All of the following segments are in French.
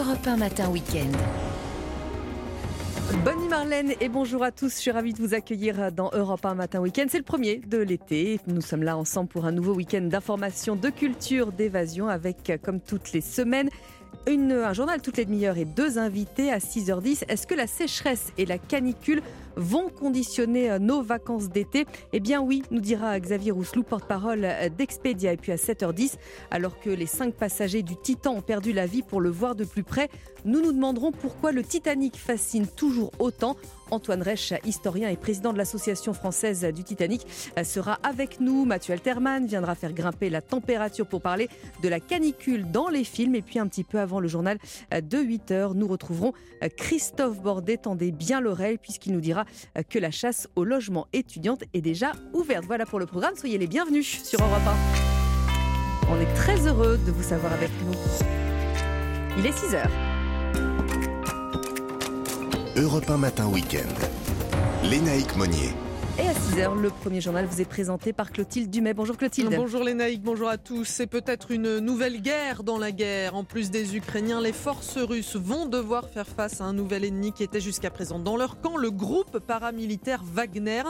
Europe 1 Matin Week-end. Bonne nuit Marlène et bonjour à tous. Je suis ravie de vous accueillir dans Europe 1 Matin Week-end. C'est le premier de l'été. Nous sommes là ensemble pour un nouveau week-end d'information, de culture, d'évasion avec, comme toutes les semaines, un journal toutes les demi-heures et deux invités à 6h10. Est-ce que la sécheresse et la canicule vont conditionner euh, nos vacances d'été Eh bien oui, nous dira Xavier Rousselou, porte-parole euh, d'Expedia. Et puis à 7h10, alors que les cinq passagers du Titan ont perdu la vie pour le voir de plus près, nous nous demanderons pourquoi le Titanic fascine toujours autant. Antoine Reich, historien et président de l'Association française du Titanic, euh, sera avec nous. Mathieu Alterman viendra faire grimper la température pour parler de la canicule dans les films. Et puis un petit peu avant le journal de 8 h nous retrouverons Christophe Bordet. Tendez bien l'oreille puisqu'il nous dira que la chasse au logement étudiante est déjà ouverte. Voilà pour le programme. Soyez les bienvenus sur Europe 1. On est très heureux de vous savoir avec nous. Il est 6 heures. Europe 1 Matin Week-end. Lénaïque Monnier. Et à 6h, le premier journal vous est présenté par Clotilde Dumais. Bonjour Clotilde. Bonjour Lénaïque, bonjour à tous. C'est peut-être une nouvelle guerre dans la guerre. En plus des Ukrainiens, les forces russes vont devoir faire face à un nouvel ennemi qui était jusqu'à présent dans leur camp, le groupe paramilitaire Wagner.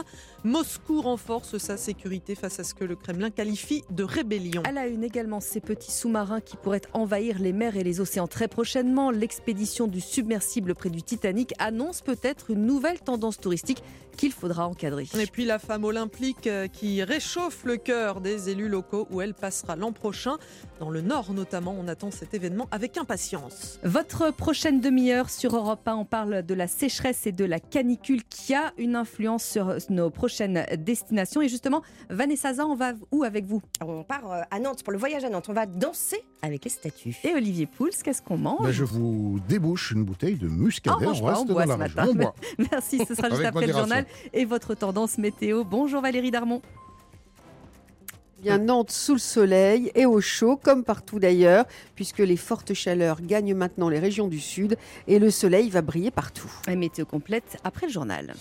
Moscou renforce sa sécurité face à ce que le Kremlin qualifie de rébellion. À la une également, ces petits sous-marins qui pourraient envahir les mers et les océans très prochainement. L'expédition du submersible près du Titanic annonce peut-être une nouvelle tendance touristique qu'il faudra encadrer. Et puis la femme olympique euh, qui réchauffe le cœur des élus locaux où elle passera l'an prochain. Dans le Nord notamment, on attend cet événement avec impatience. Votre prochaine demi-heure sur Europe 1, on parle de la sécheresse et de la canicule qui a une influence sur nos prochaines destinations. Et justement, Vanessa Zan, on va où avec vous? On part euh, à Nantes pour le voyage à Nantes. On va danser avec les statues. Et Olivier Pouls, qu'est-ce qu'on mange? Ben, Je vous débouche une bouteille de muscadet. Oh, on reste dans la région. Merci, ce sera juste après le journal et votre tendance météo. Bonjour Valérie Darmon. Bien Nantes sous le soleil et au chaud, comme partout d'ailleurs, puisque les fortes chaleurs gagnent maintenant les régions du sud et le soleil va briller partout. La météo complète après le journal.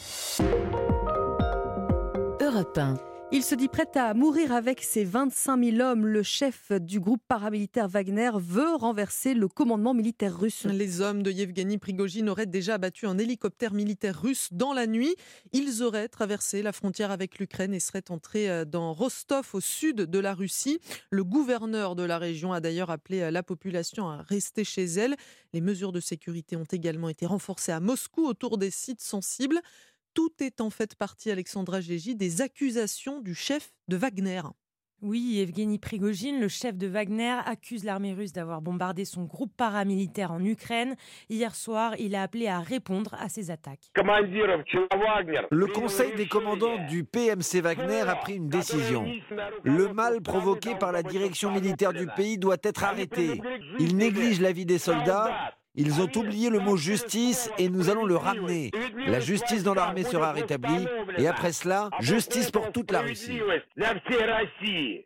Europe 1. Il se dit prêt à mourir avec ses 25 000 hommes. Le chef du groupe paramilitaire Wagner veut renverser le commandement militaire russe. Les hommes de Yevgeny Prigogine auraient déjà abattu un hélicoptère militaire russe dans la nuit. Ils auraient traversé la frontière avec l'Ukraine et seraient entrés euh, dans Rostov, au sud de la Russie. Le gouverneur de la région a d'ailleurs appelé euh, la population à rester chez elle. Les mesures de sécurité ont également été renforcées à Moscou autour des sites sensibles. Tout est en fait parti, Alexandra Gégy, des accusations du chef de Wagner. Oui, Evgeny Prigogine, le chef de Wagner, accuse l'armée russe d'avoir bombardé son groupe paramilitaire en Ukraine. Hier soir, il a appelé à répondre à ces attaques. Le conseil des commandants du PMC Wagner a pris une décision. Le mal provoqué par la direction militaire du pays doit être arrêté. Il néglige la vie des soldats ils ont oublié le mot justice et nous allons le ramener. La justice dans l'armée sera rétablie et après cela, justice pour toute la Russie.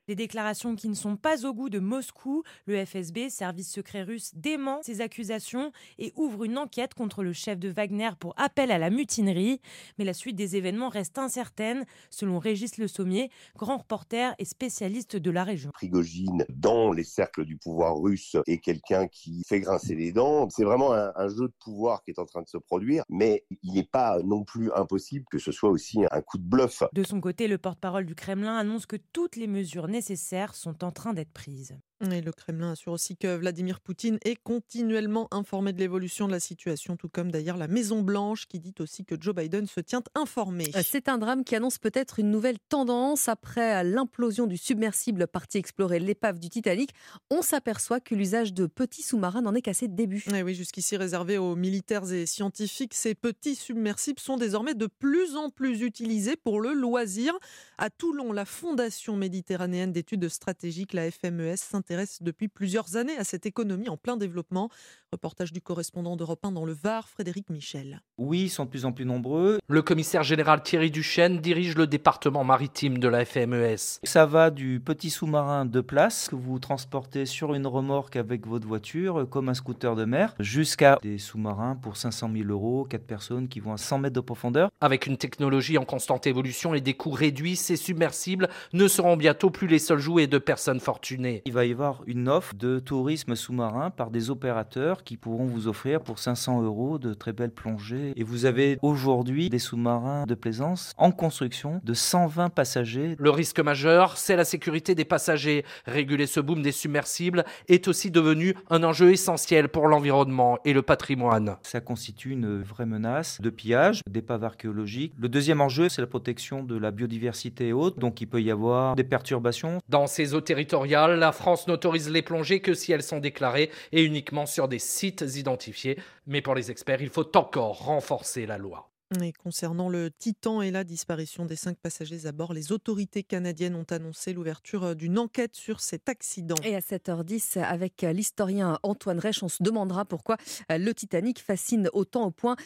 Des déclarations qui ne sont pas au goût de Moscou. Le FSB, service secret russe, dément ces accusations et ouvre une enquête contre le chef de Wagner pour appel à la mutinerie. Mais la suite des événements reste incertaine, selon Régis Le Sommier, grand reporter et spécialiste de la région. Prigogine, dans les cercles du pouvoir russe, est quelqu'un qui fait grincer les dents c'est vraiment un, jeu de pouvoir qui est en train de se produire, mais il n'est pas non plus impossible que ce soit aussi un coup de bluff. De son côté, le porte-parole du Kremlin annonce que toutes les mesures nécessaires sont en train d'être prises. Et le Kremlin assure aussi que Vladimir Poutine est continuellement informé de l'évolution de la situation, tout comme d'ailleurs la Maison-Blanche qui dit aussi que Joe Biden se tient informé. Euh, c'est un drame qui annonce peut-être une nouvelle tendance. Après l'implosion du submersible parti explorer l'épave du Titanic, on s'aperçoit que l'usage de petits sous-marins n'en est qu'à ses débuts. Et oui, jusqu'ici réservé aux militaires et scientifiques, ces petits submersibles sont désormais de plus en plus utilisés pour le loisir. À Toulon, la Fondation méditerranéenne d'études stratégiques, la FMES, s'intéresse depuis plusieurs années à cette économie en plein développement. Reportage du correspondant d'Europe 1 dans le Var, Frédéric Michel. Oui, ils sont de plus en plus nombreux. Le commissaire général Thierry Duchesne dirige le département maritime de la FMES. Ça va du petit sous-marin de place que vous transportez sur une remorque avec votre voiture, comme un scooter de mer, jusqu'à des sous-marins pour 500 000 euros, 4 personnes qui vont à 100 mètres de profondeur. Avec une technologie en constante évolution et des coûts réduits, ces submersibles ne seront bientôt plus les seuls jouets de personnes fortunées. Il va y avoir une offre de tourisme sous-marin par des opérateurs qui pourront vous offrir pour 500 euros de très belles plongées. Et vous avez aujourd'hui des sous-marins de plaisance en construction de 120 passagers. Le risque majeur, c'est la sécurité des passagers. Réguler ce boom des submersibles est aussi devenu un enjeu essentiel pour l'environnement et le patrimoine. Ça constitue une vraie menace de pillage, d'épave archéologiques. Le deuxième enjeu, c'est la protection de la biodiversité et autres, donc il peut y avoir des perturbations. Dans ces eaux territoriales, la France n'autorise les plongées que si elles sont déclarées et uniquement sur des sites identifiés. Mais pour les experts, il faut encore renforcer la loi. Et concernant le Titan et la disparition des cinq passagers à bord, les autorités canadiennes ont annoncé l'ouverture euh, d'une enquête sur cet accident. Et à 7h10, avec euh, l'historien Antoine Reich, on se demandera pourquoi euh, le Titanic fascine autant au point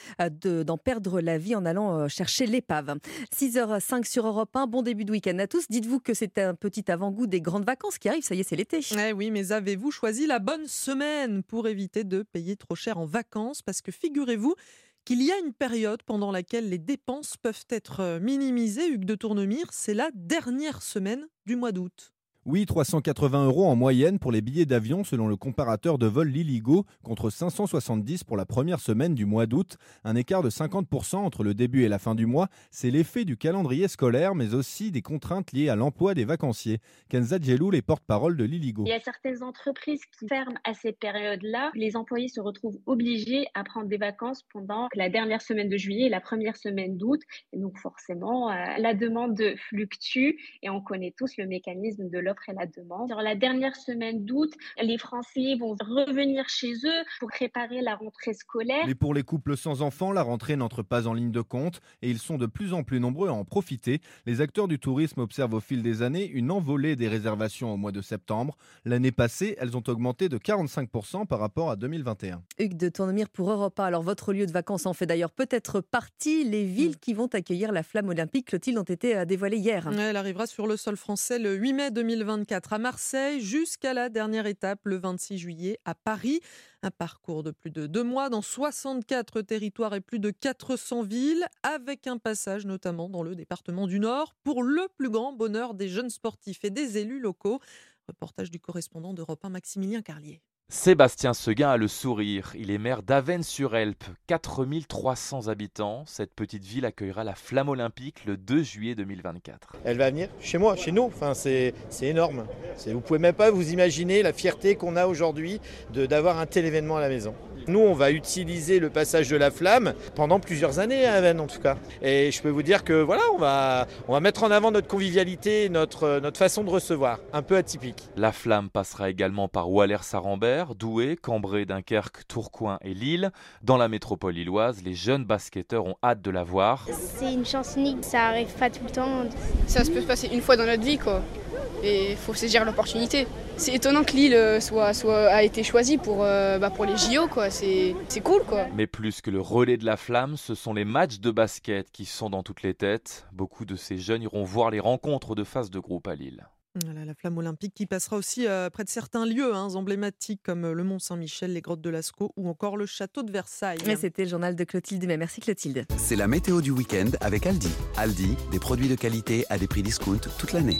d'en perdre la vie en allant chercher l'épave. 6h05 sur Europe 1, bon début de week-end à tous. Dites-vous que c'est un petit avant-goût des grandes vacances qui arrivent, ça y est, c'est l'été. Eh oui, mais avez-vous choisi la bonne semaine pour éviter de payer trop cher en vacances? Parce que figurez-vous, qu'il y a une période pendant laquelle les dépenses peuvent être euh, minimisées. Hugues de Tournemire, c'est la dernière semaine du mois d'août. Oui, 380 euros en moyenne pour les billets d'avion selon le comparateur de vol Liligo, contre 570 pour la première semaine du mois d'août. Un écart de 50% entre le début et la fin du mois, c'est l'effet du calendrier scolaire, mais aussi des contraintes liées à l'emploi des vacanciers. Kenza Djelou, les porte-parole de Liligo. Il y a certaines entreprises qui ferment à ces périodes-là. Les employés se retrouvent obligés à prendre des vacances pendant la dernière semaine de juillet et la première semaine d'août. Donc forcément, euh, la demande fluctue et on connaît tous le mécanisme de l'offre et la demande. Sur la dernière semaine d'août, les Français vont revenir chez eux pour préparer la rentrée scolaire. Mais pour les couples sans enfants, la rentrée n'entre pas en ligne de compte et ils sont de plus en plus nombreux à en profiter. Les acteurs du tourisme observent au fil des années une envolée des réservations au mois de septembre. L'année passée, elles ont augmenté de 45% par rapport à 2021. Hugues de Tournemire pour Europa. Alors votre lieu de vacances en fait d'ailleurs peut-être partie. Les villes mm. qui vont accueillir la flamme olympique, Clotilde, ont été euh, dévoilées hier? Elle arrivera sur le sol français le 8 mai 2020. 24 à Marseille jusqu'à la dernière étape le 26 juillet à Paris. Un parcours de plus de deux mois dans 64 territoires et plus de 400 villes, avec un passage notamment dans le département du Nord pour le plus grand bonheur des jeunes sportifs et des élus locaux. Reportage du correspondant d'Europe 1 Maximilien Carlier. Sébastien Seguin a le sourire. Il est maire d'Avennes-sur-Elpe, 4300 habitants. Cette petite ville accueillera la flamme olympique le 2 juillet 2024. Elle va venir chez moi, chez nous. C'est énorme. Vous pouvez même pas vous imaginer la fierté qu'on a aujourd'hui d'avoir un tel événement à la maison. Nous, on va utiliser le passage de la flamme pendant plusieurs années à Avennes en tout cas. Et je peux vous dire que voilà, on va, on va mettre en avant notre convivialité, notre, notre façon de recevoir, un peu atypique. La flamme passera également par Waller-Sarambert, Douai, Cambrai, Dunkerque, Tourcoing et Lille. Dans la métropole lilloise, les jeunes basketteurs ont hâte de la voir. C'est une chance unique, ça arrive pas tout le temps. Ça se peut passer une fois dans notre vie quoi et il faut saisir l'opportunité. C'est étonnant que Lille euh, soit, soit, a été choisie pour, euh, bah pour les JO, quoi. C'est, cool, quoi. Mais plus que le relais de la flamme, ce sont les matchs de basket qui sont dans toutes les têtes. Beaucoup de ces jeunes iront voir les rencontres de phase de groupe à Lille. la flamme olympique qui passera aussi euh, près de certains lieux hein, emblématiques comme le Mont Saint-Michel, les grottes de Lascaux ou encore le château de Versailles. Et c'était le journal de Clotilde. Mais merci Clotilde. C'est la météo du week-end avec Aldi. Aldi, des produits de qualité à des prix discount toute l'année.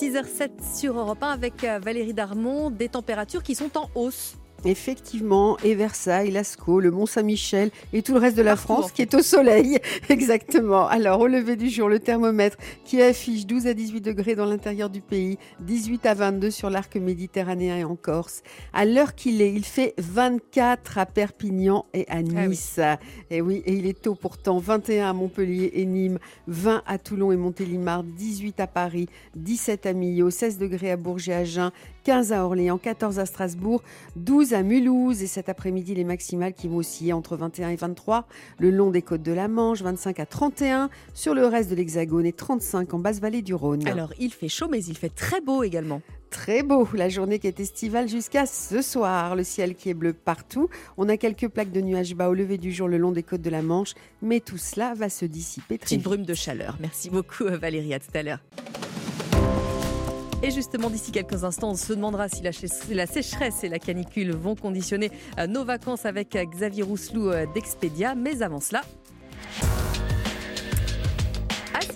6h07 sur Europe 1 avec euh, Valérie Darmon, des températures qui sont en hausse. Effectivement, et Versailles, Lascaux, le Mont-Saint-Michel et tout le reste de la France qui est au soleil. Exactement. Alors, au lever du jour, le thermomètre qui affiche 12 à 18 degrés dans l'intérieur du pays, 18 à 22 sur l'arc méditerranéen et en Corse. À l'heure qu'il est, il fait 24 à Perpignan et à ah Nice. Et oui, et il est tôt pourtant, 21 à Montpellier et Nîmes, 20 à Toulon et Montélimar, 18 à Paris, 17 à Millau, 16 degrés à Bourges et à Agen, 15 à Orléans, 14 à Strasbourg, 12 à Mulhouse et cet après-midi les maximales qui vont osciller entre 21 et 23 le long des côtes de la Manche, 25 à 31 sur le reste de l'Hexagone et 35 en basse vallée du Rhône. Alors il fait chaud mais il fait très beau également. Très beau, la journée qui est estivale jusqu'à ce soir. Le ciel qui est bleu partout. On a quelques plaques de nuages bas au lever du jour le long des côtes de la Manche, mais tout cela va se dissiper très Petite brume de chaleur. Merci beaucoup Valérie, à tout à l'heure. Et justement, d'ici quelques instants, on se demandera si la, sécheresse et la canicule vont conditionner euh, nos vacances avec euh, Xavier Rousselou euh, d'Expedia. Mais avant cela, à 6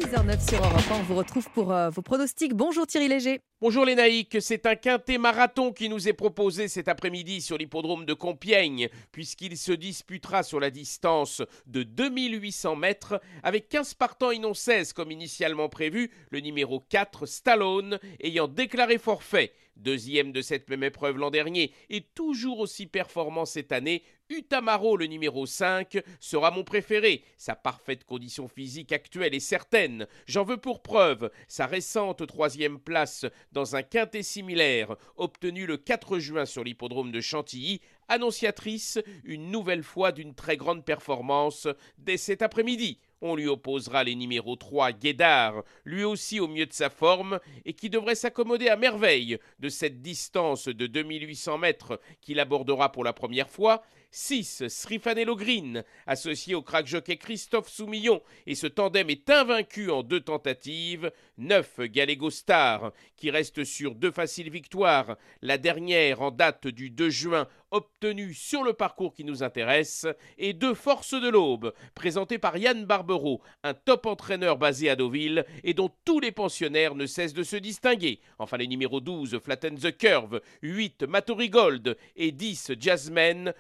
6h09 sur Europe 1. On vous retrouve pour euh, vos pronostics. Bonjour Thierry Léger. Bonjour les naïcs, c'est un quintet marathon qui nous est proposé cet après-midi sur l'hippodrome de Compiègne, puisqu'il se disputera sur la distance de 2800 mètres avec 15 partants et non 16 comme initialement prévu, le numéro 4 Stallone ayant déclaré forfait. Deuxième de cette même épreuve l'an dernier et toujours aussi performant cette année, Utamaro, le numéro 5, sera mon préféré. Sa parfaite condition physique actuelle est certaine. J'en veux pour preuve sa récente troisième place dans un quintet similaire, obtenu le 4 juin sur l'hippodrome de Chantilly, annonciatrice une nouvelle fois d'une très grande performance dès cet après-midi. On lui opposera les numéros 3 Guédard, lui aussi au mieux de sa forme, et qui devrait s'accommoder à merveille de cette distance de 2800 mètres qu'il abordera pour la première fois, 6. Srifanello Green, associé au crack jockey Christophe Soumillon, et ce tandem est invaincu en deux tentatives. 9. Gallego Star, qui reste sur deux faciles victoires, la dernière en date du 2 juin, obtenue sur le parcours qui nous intéresse, et deux Forces de l'Aube, présenté par Yann Barbero, un top entraîneur basé à Deauville, et dont tous les pensionnaires ne cessent de se distinguer. Enfin les numéros 12, Flatten the Curve, 8, Matori Gold, et 10, Jasmine,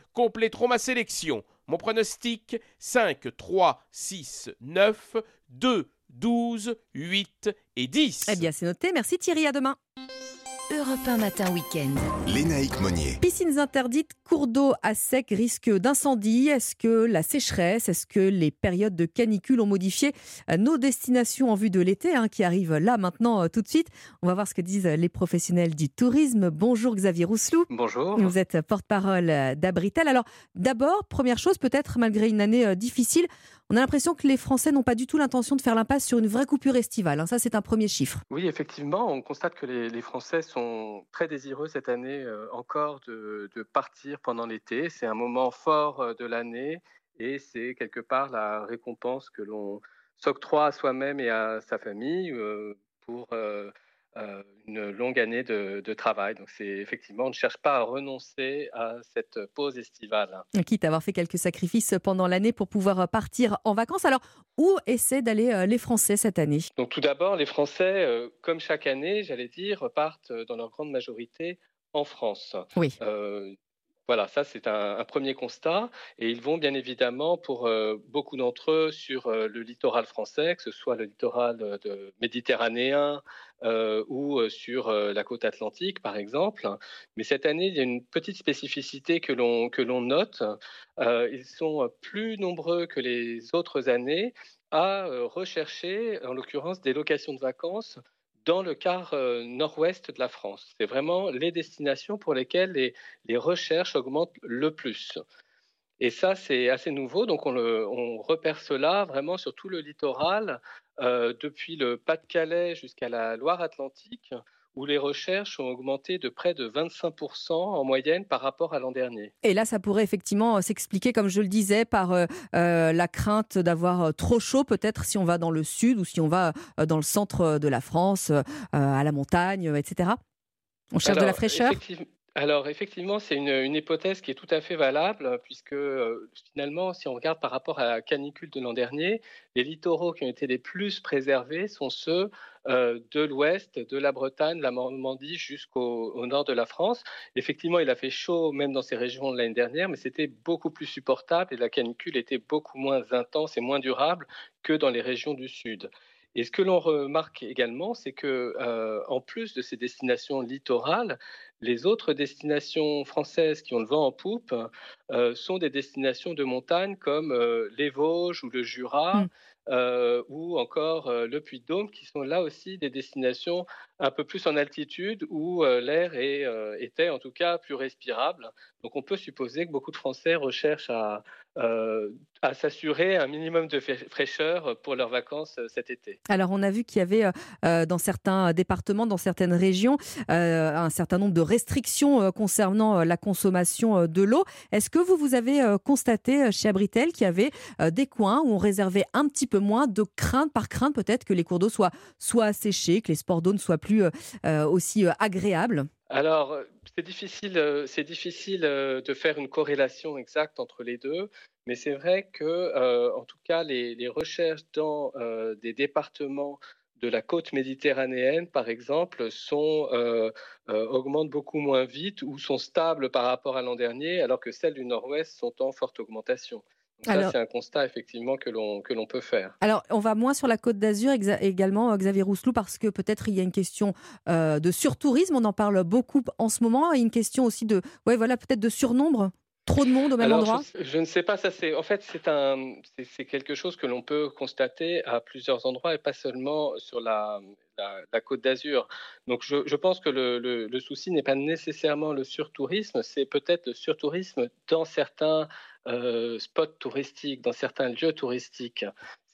ma sélection. Mon pronostic 5, 3, 6, 9, 2, 12, 8 et 10. Eh bien, c'est noté. Merci Thierry. À demain. Europe 1 matin week-end. Lénaïque Monnier. Piscines interdites, cours d'eau à sec, risque d'incendie. Est-ce que la sécheresse, est-ce que les périodes de canicule ont modifié euh, nos destinations en vue de l'été hein, qui arrive là maintenant euh, tout de suite? On va voir ce que disent les professionnels du tourisme. Bonjour Xavier Rousselou. Bonjour. Vous êtes porte-parole euh, d'Abritel. Alors d'abord, première chose, peut-être malgré une année difficile, on a l'impression que les Français n'ont pas du tout l'intention de faire l'impasse sur une vraie coupure estivale. Hein. Ça, c'est un premier chiffre. Oui, effectivement, on constate que les, Français sont très désireux cette année euh, encore de, partir pendant l'été. C'est un moment fort euh, de l'année et c'est quelque part la récompense que l'on s'octroie à soi-même et à sa famille euh, pour une longue année de, travail. Donc c'est effectivement, on ne cherche pas à renoncer à cette pause estivale. Quitte à avoir fait quelques sacrifices pendant l'année pour pouvoir partir en vacances. Alors, où essaient d'aller euh, les Français cette année? Donc tout d'abord, les Français, euh, comme chaque année, j'allais dire, partent dans leur grande majorité en France. Oui. Voilà, ça c'est un, premier constat. Et ils vont bien évidemment, pour euh, beaucoup d'entre eux, sur euh, le littoral français, que ce soit le littoral euh, méditerranéen ou sur la côte atlantique, par exemple. Mais cette année, il y a une petite spécificité que l'on note. ils sont plus nombreux que les autres années à rechercher, en l'occurrence, des locations de vacances dans le quart euh, nord-ouest de la France. C'est vraiment les destinations pour lesquelles les, recherches augmentent le plus. Et ça, c'est assez nouveau. Donc, on, repère cela vraiment sur tout le littoral, euh, depuis le Pas-de-Calais jusqu'à la Loire-Atlantique où les recherches ont augmenté de près de 25% en moyenne par rapport à l'an dernier. Et là, ça pourrait effectivement euh, s'expliquer, comme je le disais, par euh, euh, la crainte d'avoir trop chaud, peut-être si on va dans le sud ou si on va dans le centre de la France, à la montagne, etc. On cherche de la fraîcheur? Alors effectivement, c'est une, hypothèse qui est tout à fait valable, puisque finalement, si on regarde par rapport à la canicule de l'an dernier, les littoraux qui ont été les plus préservés sont ceux de l'ouest, de la Bretagne, la Normandie jusqu'au nord de la France. Effectivement, il a fait chaud même dans ces régions l'année dernière, mais c'était beaucoup plus supportable et la canicule était beaucoup moins intense et moins durable que dans les régions du sud. Et ce que l'on remarque également, c'est que, en plus de ces destinations littorales, les autres destinations françaises qui ont le vent en poupe sont des destinations de montagne comme les Vosges ou le Jura. Mmh. ou encore le Puy-de-Dôme, qui sont là aussi des destinations un peu plus en altitude où l'air était en tout cas plus respirable. Donc on peut supposer que beaucoup de Français recherchent à, à s'assurer un minimum de fraîcheur pour leurs vacances cet été. Alors on a vu qu'il y avait dans certains départements, dans certaines régions, un certain nombre de restrictions concernant la consommation de l'eau. Est-ce que vous, vous avez constaté chez Abritel qu'il y avait des coins où on réservait un petit peu moins de crainte par crainte peut-être que les cours d'eau soient, soient asséchés, que les sports d'eau ne soient plus plus aussi agréable alors, c'est difficile, c'est difficile de faire une corrélation exacte entre les deux, mais c'est vrai que, en tout cas, les, recherches dans des départements de la côte méditerranéenne, par exemple, euh, euh, augmentent beaucoup moins vite ou sont stables par rapport à l'an dernier, alors que celles du nord-ouest sont en forte augmentation. Ça, c'est un constat effectivement que l'on, que l'on peut faire. Alors, on va moins sur la côte d'Azur également, Xavier Rousselou, parce que peut-être il y a une question euh, de surtourisme, on en parle beaucoup en ce moment, et une question aussi de, ouais, voilà, peut-être de surnombre Trop de monde au même endroit je, ne sais pas, ça c'est en fait c'est un c'est quelque chose que l'on peut constater à plusieurs endroits et pas seulement sur la, la, côte d'Azur. Donc je, je, pense que le, le, souci n'est pas nécessairement le surtourisme, c'est peut-être le surtourisme dans certains euh, spots touristiques, dans certains lieux touristiques.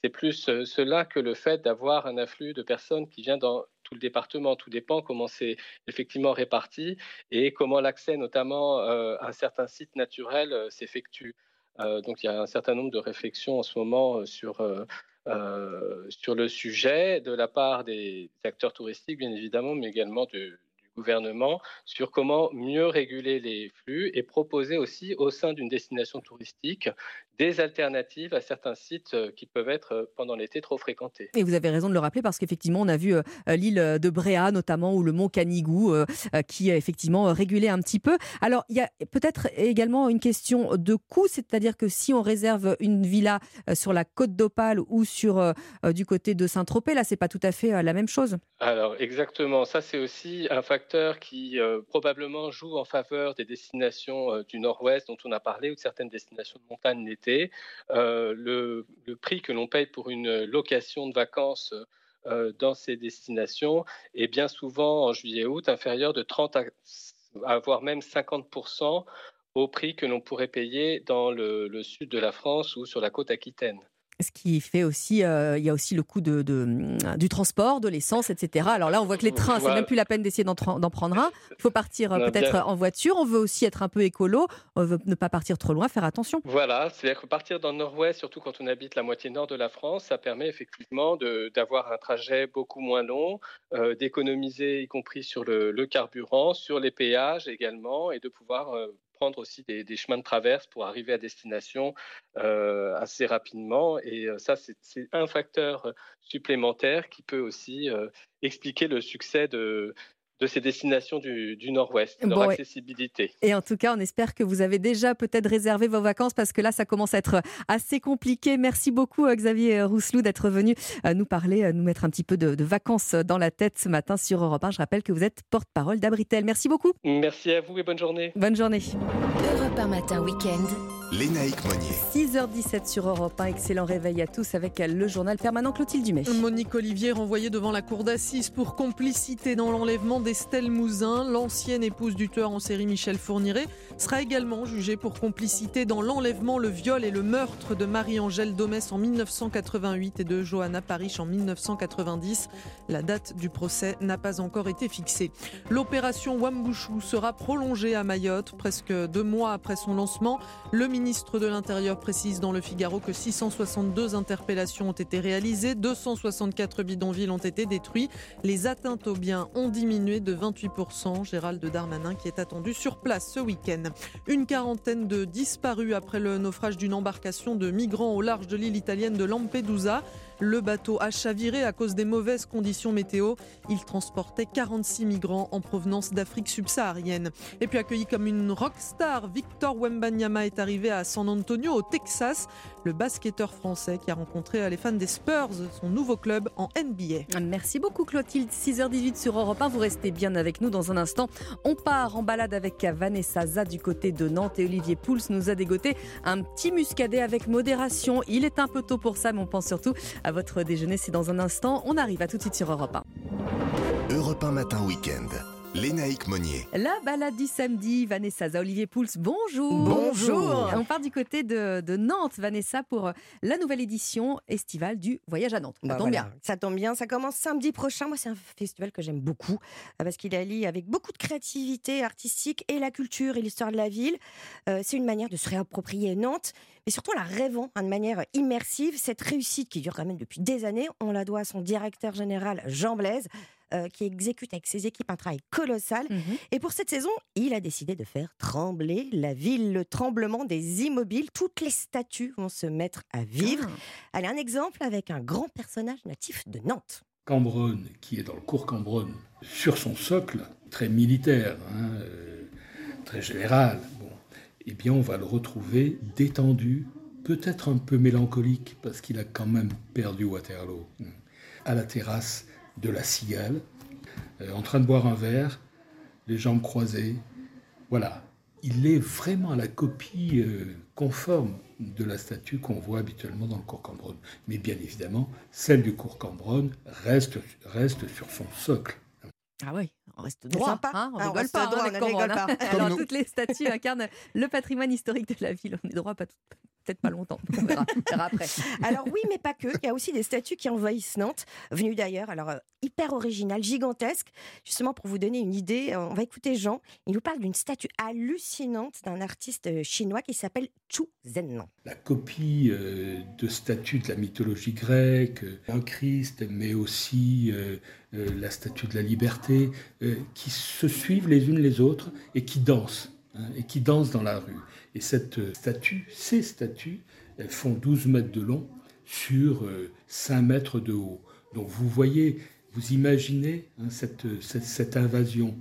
C'est plus euh, cela que le fait d'avoir un afflux de personnes qui vient dans tout le département. Tout dépend comment c'est effectivement réparti et comment l'accès notamment euh, à certains sites naturels euh, s'effectue. Donc il y a un certain nombre de réflexions en ce moment sur, sur le sujet de la part des acteurs touristiques, bien évidemment, mais également du gouvernement sur comment mieux réguler les flux et proposer aussi au sein d'une destination touristique des alternatives à certains sites euh, qui peuvent être euh, pendant l'été trop fréquentés. Et vous avez raison de le rappeler parce qu'effectivement, on a vu euh, l'île de Bréa notamment ou le mont Canigou qui a effectivement régulé un petit peu. Alors, il y a peut-être également une question de coût, c'est-à-dire que si on réserve une villa sur la côte d'Opale ou sur du côté de Saint-Tropez, là, c'est pas tout à fait la même chose. Alors, exactement. Ça, c'est aussi un facteur qui probablement joue en faveur des destinations du nord-ouest dont on a parlé ou de certaines destinations de montagne l'été euh, le, prix que l'on paye pour une location de vacances euh, dans ces destinations est bien souvent en juillet-août inférieur de 30 à, voire même 50% au prix que l'on pourrait payer dans le, sud de la France ou sur la côte aquitaine. Ce qui fait aussi, euh, il y a aussi le coût de, du transport, de l'essence, etc. Alors là, on voit que les trains, c'est même plus la peine d'essayer d'en prendre un. Il faut partir euh, peut-être en voiture. On veut aussi être un peu écolo. On veut ne pas partir trop loin, faire attention. Voilà, c'est-à-dire que partir dans le nord-ouest, surtout quand on habite la moitié nord de la France, ça permet effectivement d'avoir un trajet beaucoup moins long, euh, d'économiser, y compris sur le, le, carburant, sur les péages également, et de pouvoir prendre aussi des, chemins de traverse pour arriver à destination euh, assez rapidement. Et euh, ça, c'est un facteur supplémentaire qui peut aussi euh, expliquer le succès de, de ces destinations du, Nord-Ouest, leur accessibilité. Et en tout cas, on espère que vous avez déjà peut-être réservé vos vacances parce que là, ça commence à être assez compliqué. Merci beaucoup, euh, Xavier Rousselou, d'être venu euh, nous parler, euh, nous mettre un petit peu de, vacances dans la tête ce matin sur Europe 1. Je rappelle que vous êtes porte-parole d'Abritel. Merci beaucoup. Merci à vous et bonne journée. Bonne journée. Europe 1 matin week-end. Lénaïque Monnier. 6h17 sur Europe 1. Excellent réveil à tous avec le journal permanent Clotilde Dumais. Monique Olivier renvoyée devant la cour d'assises pour complicité dans l'enlèvement d'Estelle Mouzin. L'ancienne épouse du tueur en série Michel Fourniret sera également jugée pour complicité dans l'enlèvement, le viol et le meurtre de Marie-Angèle Domès en 1988 et de Johanna Parish en 1990. La date du procès n'a pas encore été fixée. L'opération Wambouchou sera prolongée à Mayotte presque deux mois après son lancement. Le ministre de l'Intérieur précise dans le Figaro que 662 interpellations ont été réalisées, 264 bidonvilles ont été détruits. Les atteintes aux biens ont diminué de 28%. Gérald Darmanin qui est attendu sur place ce week-end. Une quarantaine de disparus après le naufrage d'une embarcation de migrants au large de l'île italienne de Lampedusa. Le bateau a chaviré à cause des mauvaises conditions météo. Il transportait 46 migrants en provenance d'Afrique subsaharienne. Et puis accueilli comme une rockstar, Victor Wembanyama est arrivé à San Antonio au Texas. Le basketteur français qui a rencontré les fans des Spurs, son nouveau club en NBA. Merci beaucoup Clotilde. 6h18 sur Europe 1. Vous restez bien avec nous dans un instant. On part en balade avec Vanessa Za du côté de Nantes et Olivier Pouls nous a dégoté un petit muscadet avec modération. Il est un peu tôt pour ça, mais on pense surtout à votre déjeuner. C'est dans un instant. On arrive à tout de suite sur Europe 1. Europe 1 matin week-end. Lénaïque Monnier. La balade du samedi, Vanessa Olivier Pouls, bonjour. Bonjour. On part du côté de, Nantes, Vanessa, pour la nouvelle édition estivale du Voyage à Nantes. Ça bah tombe bien. Ça tombe bien. Ça commence samedi prochain. Moi, c'est un festival que j'aime beaucoup euh, parce qu'il allie avec beaucoup de créativité artistique et la culture et l'histoire de la ville. Euh, c'est une manière de se réapproprier Nantes et surtout la rêvant hein, de manière immersive. Cette réussite qui dure quand même depuis des années, on la doit à son directeur général Jean Blaise. Euh, qui exécute avec ses équipes un travail colossal. Mhm. Et pour cette saison, il a décidé de faire trembler la ville, le tremblement des immobiles. Toutes les statues vont se mettre à vivre. Ah. Allez, un exemple avec un grand personnage natif de Nantes. Cambronne, qui est dans le cours Cambronne, sur son socle, très militaire, hein, euh, très général, bon, eh bien on va le retrouver détendu, peut-être un peu mélancolique, parce qu'il a quand même perdu Waterloo, hein, à la terrasse de la Cigale, euh, en train de boire un verre, les jambes croisées. Voilà, il est vraiment la copie euh, conforme de la statue qu'on voit habituellement dans le cours Cambronne. Mais bien évidemment, celle du cours Cambronne reste, reste sur son socle. Ah oui, on reste droit, sympa. hein, on Ah, on rigole reste pas, hein, droit, avec on rigole hein. Alors toutes les statues incarnent le patrimoine historique de la ville. On est droit, pas tout- peut-être pas longtemps. On verra, après. Alors oui, mais pas que. Il y a aussi des statues qui envahissent Nantes, venues d'ailleurs. Alors euh, hyper originales, gigantesques. Justement pour vous donner une idée, euh, on va écouter Jean. Il nous parle d'une statue hallucinante d'un artiste euh, chinois qui s'appelle Chu Zhen. La copie de statues de la mythologie grecque, un Christ, mais aussi la statue de la liberté, qui se suivent les unes les autres et qui dansent, hein, et qui dansent dans la rue. Et cette euh, statue, ces statues, elles font 12 mètres de long sur euh, 5 mètres de haut. Donc vous voyez, vous imaginez hein, cette, cette, cette invasion.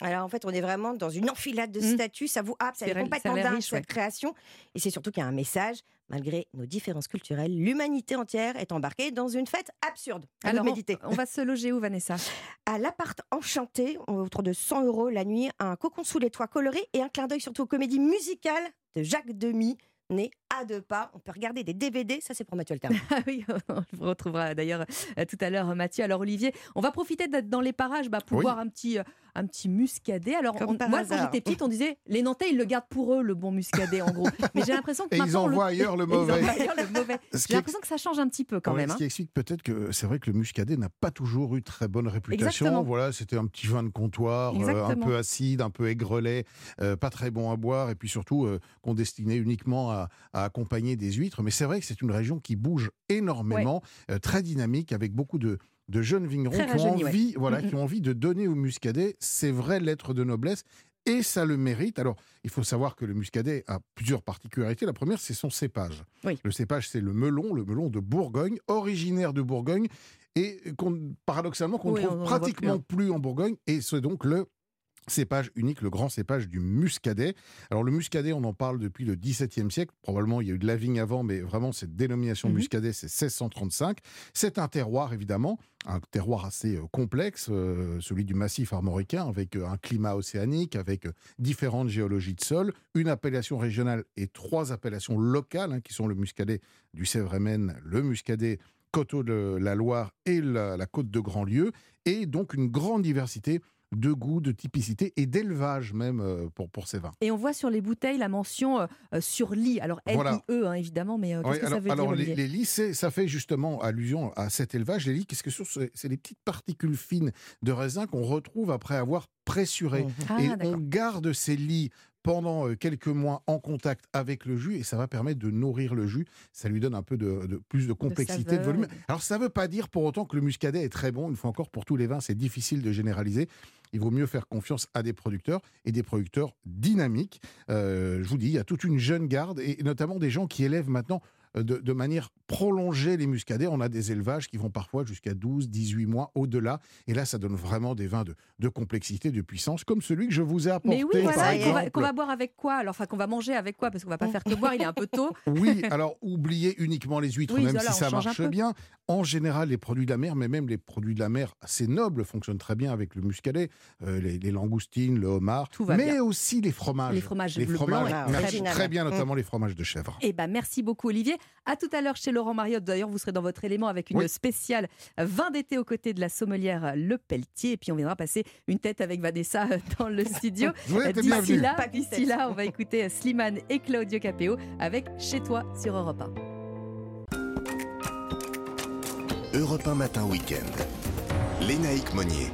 Alors en fait, on est vraiment dans une enfilade de statues. Ça vous happe, ça est complètement dingue cette ouais. création. Et c'est surtout qu'il y a un message. Malgré nos différences culturelles, l'humanité entière est embarquée dans une fête absurde. À Alors, on, on va se loger où, Vanessa? À l'appart enchanté, autour de 100 euros la nuit, un cocon sous les toits coloré et un clin d'œil surtout aux comédies musicales de Jacques Demy, né à deux pas. On peut regarder des DVD, ça c'est pour Mathieu Alterme. Ah oui, on vous retrouvera d'ailleurs euh, tout à l'heure, Mathieu. Alors Olivier, on va profiter d'être dans les parages bah, pour Oui. boire un petit, euh, un petit muscadet. Alors on- moi, quand j'étais petite, on disait les Nantais, ils le gardent pour eux, le bon muscadet, en gros. Mais j'ai l'impression que Et ils envoient ailleurs le mauvais. ailleurs le J'ai l'impression que ça change un petit peu quand Ouais, même. Ce hein. qui explique peut-être que c'est vrai que le muscadet n'a pas toujours eu très bonne réputation. Exactement. Voilà, c'était un petit vin de comptoir, euh, un peu acide, un peu aigrelet, euh, pas très bon à boire, et puis surtout euh, qu'on destinait uniquement à, à accompagner des huîtres. Mais c'est vrai que c'est une région qui bouge énormément, euh, très dynamique, avec beaucoup de de jeunes vignerons Très qui ont, ouais. envie, voilà, qui ont envie de donner au muscadet ses vraies lettres de noblesse et ça le mérite. Alors, il faut savoir que le muscadet a plusieurs particularités. La première, c'est son cépage. Oui. Le cépage, c'est le melon, le melon de Bourgogne, originaire de Bourgogne, et qu'on- paradoxalement qu'on ne trouve pratiquement plus, plus en Bourgogne, et c'est donc le cépage unique, le grand cépage du muscadet. Alors le muscadet, on en parle depuis le XVIIe siècle. Probablement, il y a eu de la vigne avant, mais vraiment, cette dénomination Mhm. muscadet, c'est 1635. C'est un terroir, évidemment, un terroir assez euh, complexe, euh, celui du massif armoricain, avec euh, un climat océanique, avec différentes géologies de sol, une appellation régionale et trois appellations locales, hein, qui sont le muscadet du Sèvres-et-Maine, le muscadet Coteau de la Loire et la, la côte de Grandlieu, et donc une grande diversité de goûts, de typicité et d'élevage même euh, pour, pour ces vins. Et on voit sur les bouteilles la mention euh, euh, sur lit. Alors Voilà. L-I-E, hein, évidemment, mais euh, qu'est-ce Oui, que alors, ça veut alors, dire, les, lits, ça fait justement allusion à cet élevage. Les lits, qu'est-ce que c'est C'est les petites particules fines de raisin qu'on retrouve après avoir pressuré. Ah, et d'accord. on garde ces lits pendant quelques mois en contact avec le jus et ça va permettre de nourrir le jus. Ça lui donne un peu de, de- plus de complexité, de, saveur volume. de- Alors ça ne veut pas dire pour autant que le muscadet est très bon. Une fois encore, pour tous les vins, c'est difficile de généraliser. Il vaut mieux faire confiance à des producteurs et des producteurs dynamiques. Euh, je vous dis, il y a toute une jeune garde et notamment des gens qui élèvent maintenant de, de manière prolongée les muscadets. On a des élevages qui vont parfois jusqu'à 12, 18 mois au-delà. Et là, ça donne vraiment des vins de, de complexité, de puissance, comme celui que je vous ai apporté. Mais oui, voilà, qu'on va, boire avec quoi? Alors, enfin, qu'on va manger avec quoi? Parce qu'on va pas faire que boire, il est un peu tôt. Oui, alors oubliez uniquement les huîtres, Oui, même voilà, si ça marche bien. En général, les produits de la mer, mais même les produits de la mer assez nobles fonctionnent très bien avec le muscadet, euh, les, les langoustines, le homard, va mais bien. aussi les fromages. Les fromages, les blanc fromages marchent très bien, Mm. notamment les fromages de chèvre. Eh ben, merci beaucoup Olivier. À tout à l'heure chez Laurent Mariotte. D'ailleurs, vous serez dans votre élément avec une Oui. spéciale vin d'été aux côtés de la sommelière Le Pelletier. Et puis, on viendra passer une tête avec Vanessa euh, dans le studio. D'ici là, on va écouter Slimane et Claudio Capéo avec Chez toi sur Europe 1. Europe 1 Matin Week-end. Lénaïque Monnier.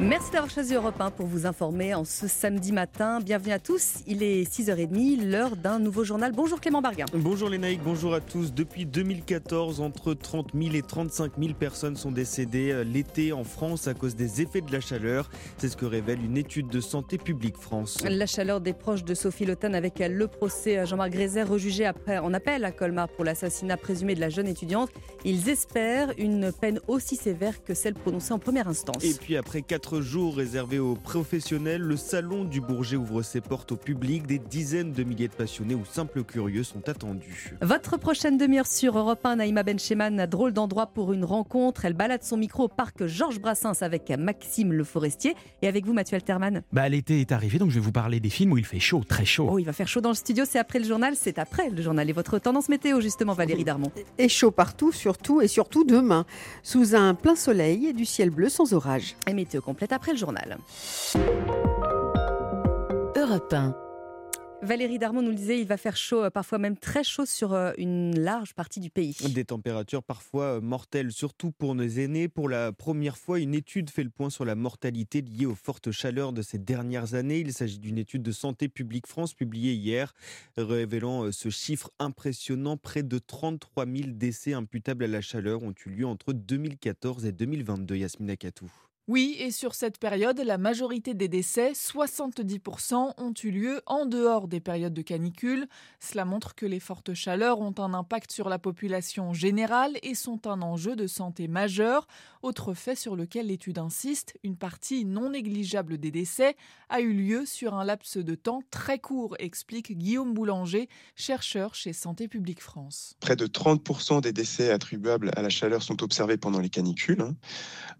Merci d'avoir choisi Europe 1 pour vous informer en ce samedi matin. Bienvenue à tous. Il est 6h30, l'heure d'un nouveau journal. Bonjour Clément Barguin. Bonjour Lénaïque, bonjour à tous. Depuis 2014, entre 30 000 et 35 000 personnes sont décédées euh, l'été en France à cause des effets de la chaleur. C'est ce que révèle une étude de Santé publique France. La chaleur des proches de Sophie Lotan avec le procès Jean-Marc Grézer rejugé après, en appel à Colmar pour l'assassinat présumé de la jeune étudiante. Ils espèrent une peine aussi sévère que celle prononcée en première instance. Et puis après 4 jours réservés aux professionnels, le salon du Bourget ouvre ses portes au public. Des dizaines de milliers de passionnés ou simples curieux sont attendus. Votre prochaine demi-heure sur Europe 1, Naïma Bencheman, drôle d'endroit pour une rencontre. Elle balade son micro au parc Georges Brassens avec Maxime Le Forestier. Et avec vous, Mathieu Alterman bah, L'été est arrivé, donc je vais vous parler des films où il fait chaud, très chaud. Oh, il va faire chaud dans le studio, c'est après le journal, c'est après le journal. Et votre tendance météo, justement, Valérie Darmon Et chaud partout, surtout et surtout demain, sous un plein soleil et du ciel bleu sans orage. Et météo complète après le journal. Europe 1. Valérie Darmon nous le disait, il va faire chaud, euh, parfois même très chaud sur euh, une large partie du pays. Des températures parfois euh, mortelles, surtout pour nos aînés. Pour la première fois, une étude fait le point sur la mortalité liée aux fortes chaleurs de ces dernières années. Il s'agit d'une étude de Santé publique France publiée hier, révélant ce chiffre impressionnant. Près de 33 000 décès imputables à la chaleur ont eu lieu entre 2014 et 2022. Yasmina Katou. Oui, et sur cette période, la majorité des décès, 70%, ont eu lieu en dehors des périodes de canicule. Cela montre que les fortes chaleurs ont un impact sur la population générale et sont un enjeu de santé majeur. Autre fait sur lequel l'étude insiste, une partie non négligeable des décès a eu lieu sur un laps de temps très court, explique Guillaume Boulanger, chercheur chez Santé publique France. Près de 30% des décès attribuables à la chaleur sont observés pendant les canicules, hein,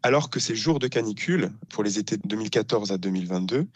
alors que ces jours de canicule, pour les étés 2014 à 2022,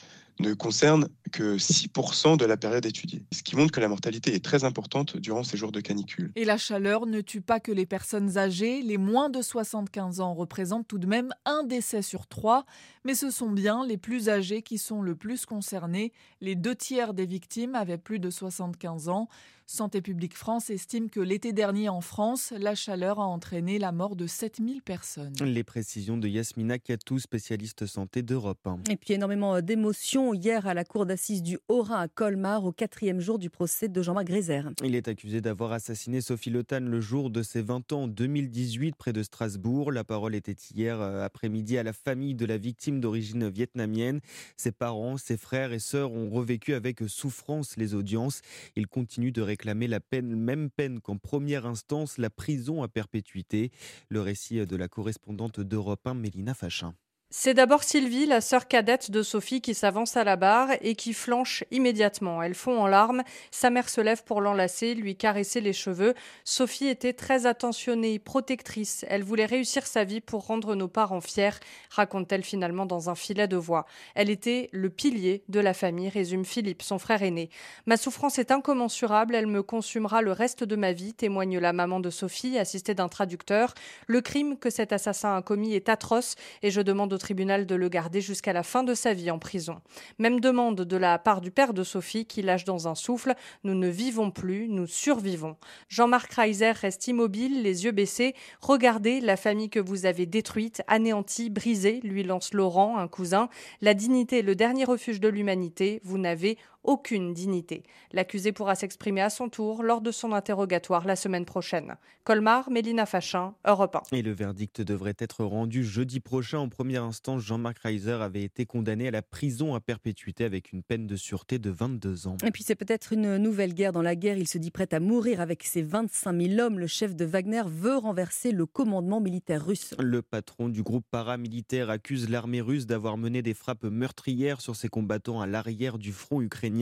ne concerne que 6% de la période étudiée, ce qui montre que la mortalité est très importante durant ces jours de canicule. Et la chaleur ne tue pas que les personnes âgées, les moins de 75 ans représentent tout de même un décès sur trois, mais ce sont bien les plus âgés qui sont le plus concernés. Les deux tiers des victimes avaient plus de 75 ans. Santé publique France estime que l'été dernier en France, la chaleur a entraîné la mort de 7000 personnes. Les précisions de Yasmina Katou, spécialiste santé d'Europe. Et puis énormément d'émotions hier à la cour d'assises du Haut-Rhin à Colmar au quatrième jour du procès de Jean-Marc Grézer. Il est accusé d'avoir assassiné Sophie Lotan le jour de ses 20 ans en 2018 près de Strasbourg. La parole était hier euh, après-midi à la famille de la victime d'origine vietnamienne. Ses parents, ses frères et sœurs ont revécu avec souffrance les audiences. Ils continuent de réclamer la peine, même peine qu'en première instance, la prison à perpétuité. Le récit de la correspondante d'Europe 1, Mélina Fachin. C'est d'abord Sylvie, la sœur cadette de Sophie, qui s'avance à la barre et qui flanche immédiatement. Elle fond en larmes. Sa mère se lève pour l'enlacer, lui caresser les cheveux. Sophie était très attentionnée, protectrice. Elle voulait réussir sa vie pour rendre nos parents fiers, raconte-t-elle finalement dans un filet de voix. Elle était le pilier de la famille, résume Philippe, son frère aîné. Ma souffrance est incommensurable, elle me consumera le reste de ma vie, témoigne la maman de Sophie, assistée d'un traducteur. Le crime que cet assassin a commis est atroce et je demande tribunal de le garder jusqu'à la fin de sa vie en prison. Même demande de la part du père de Sophie qui lâche dans un souffle Nous ne vivons plus, nous survivons. Jean-Marc Reiser reste immobile, les yeux baissés. Regardez la famille que vous avez détruite, anéantie, brisée, lui lance Laurent, un cousin. La dignité est le dernier refuge de l'humanité. Vous n'avez aucune dignité. L'accusé pourra s'exprimer à son tour lors de son interrogatoire la semaine prochaine. Colmar, Mélina Fachin, Europe 1. Et le verdict devrait être rendu jeudi prochain. En première instance, Jean-Marc Reiser avait été condamné à la prison à perpétuité avec une peine de sûreté de 22 ans. Et puis c'est peut-être une nouvelle guerre. Dans la guerre, il se dit prêt à mourir avec ses 25 000 hommes. Le chef de Wagner veut renverser le commandement militaire russe. Le patron du groupe paramilitaire accuse l'armée russe d'avoir mené des frappes meurtrières sur ses combattants à l'arrière du front ukrainien.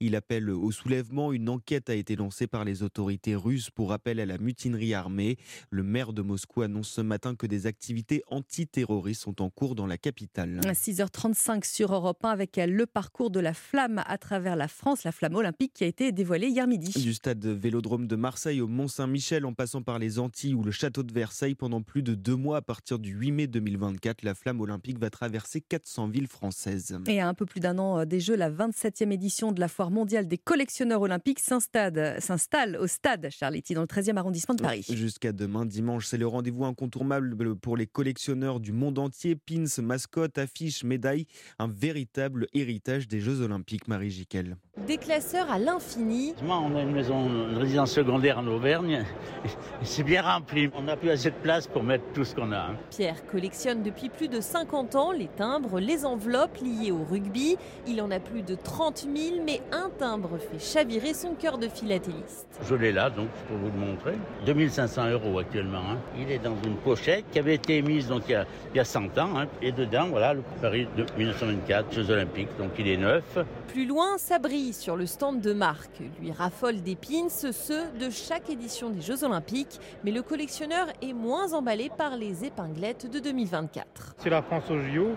Il appelle au soulèvement. Une enquête a été lancée par les autorités russes pour appel à la mutinerie armée. Le maire de Moscou annonce ce matin que des activités antiterroristes sont en cours dans la capitale. À 6h35 sur Europe 1 avec le parcours de la flamme à travers la France, la flamme olympique qui a été dévoilée hier midi. Du stade Vélodrome de Marseille au Mont-Saint-Michel en passant par les Antilles ou le château de Versailles pendant plus de deux mois à partir du 8 mai 2024, la flamme olympique va traverser 400 villes françaises. Et à un peu plus d'un an des Jeux, la 27e édition édition de la foire mondiale des collectionneurs olympiques s'installe au stade Charletti dans le 13e arrondissement de Paris. Jusqu'à demain dimanche, c'est le rendez-vous incontournable pour les collectionneurs du monde entier. Pins, mascottes, affiches, médailles, un véritable héritage des Jeux olympiques, Marie Jiquel. Des classeurs à l'infini. On a une maison, une résidence secondaire en Auvergne. C'est bien rempli. On n'a plus assez de place pour mettre tout ce qu'on a. hein. Pierre collectionne depuis plus de 50 ans les timbres, les enveloppes liées au rugby. Il en a plus de 30 000, mais un timbre fait chavirer son cœur de philatéliste. Je l'ai là, donc je peux vous le montrer. 2500 euros actuellement. hein. Il est dans une pochette qui avait été émise donc, il, y a, il y a 100 ans. hein. Et dedans, voilà, le Paris de 1924, Jeux Olympiques. Donc il est neuf. Plus loin, ça brille sur le stand de Marc. Lui raffole des pins, ceux de chaque édition des Jeux Olympiques. Mais le collectionneur est moins emballé par les épinglettes de 2024. C'est la France au JO,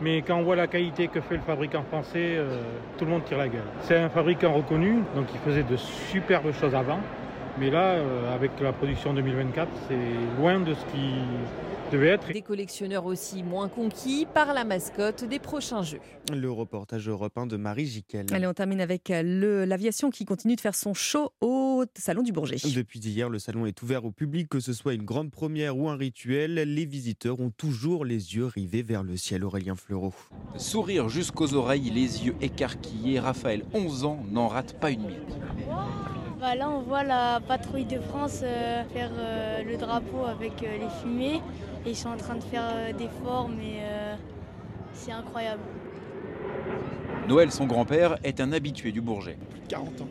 mais quand on voit la qualité que fait le fabricant français, euh, tout le monde tire la gueule. C'est un fabricant reconnu, donc il faisait de superbes choses avant, mais là, euh, avec la production 2024, c'est loin de ce qui devait être. Des collectionneurs aussi moins conquis par la mascotte des prochains Jeux. Le reportage européen de Marie Jiquel. Allez, on termine avec le- l'aviation qui continue de faire son show au Salon du Bourget. Depuis hier, le salon est ouvert au public, que ce soit une grande première ou un rituel. Les visiteurs ont toujours les yeux rivés vers le ciel. Aurélien Fleureau. Sourire jusqu'aux oreilles, les yeux écarquillés, Raphaël, 11 ans, n'en rate pas une miette. Bah là, on voit la patrouille de France euh, faire euh, le drapeau avec euh, les fumées. Et ils sont en train de faire euh, des formes et euh, c'est incroyable. Noël, son grand-père, est un habitué du Bourget. 40 ans.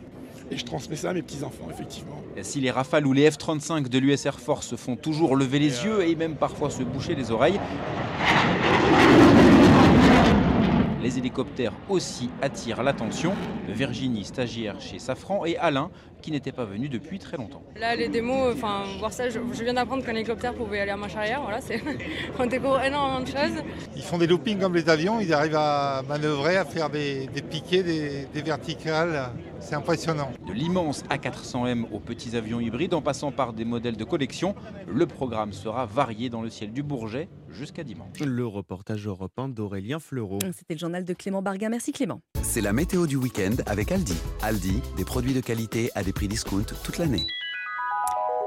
Et je transmets ça à mes petits-enfants, effectivement. Si les Rafales ou les F-35 de l'US Air Force font toujours lever les yeux et même parfois se boucher les oreilles, les hélicoptères aussi attirent l'attention. Virginie, stagiaire chez Safran, et Alain, qui n'était pas venu depuis très longtemps. Là, les démos, enfin, voir ça, je, je viens d'apprendre qu'un hélicoptère pouvait aller à marche arrière. Voilà, c'est, on découvre énormément de choses. Ils font des loopings comme les avions, ils arrivent à manœuvrer, à faire des, des piquets, des, des verticales. C'est impressionnant. De l'immense A400M aux petits avions hybrides, en passant par des modèles de collection, le programme sera varié dans le ciel du Bourget jusqu'à dimanche. Le reportage européen d'Aurélien Fleureau. C'était le journal de Clément Barguin. Merci Clément. C'est la météo du week-end avec Aldi. Aldi, des produits de qualité à des prix discount toute l'année.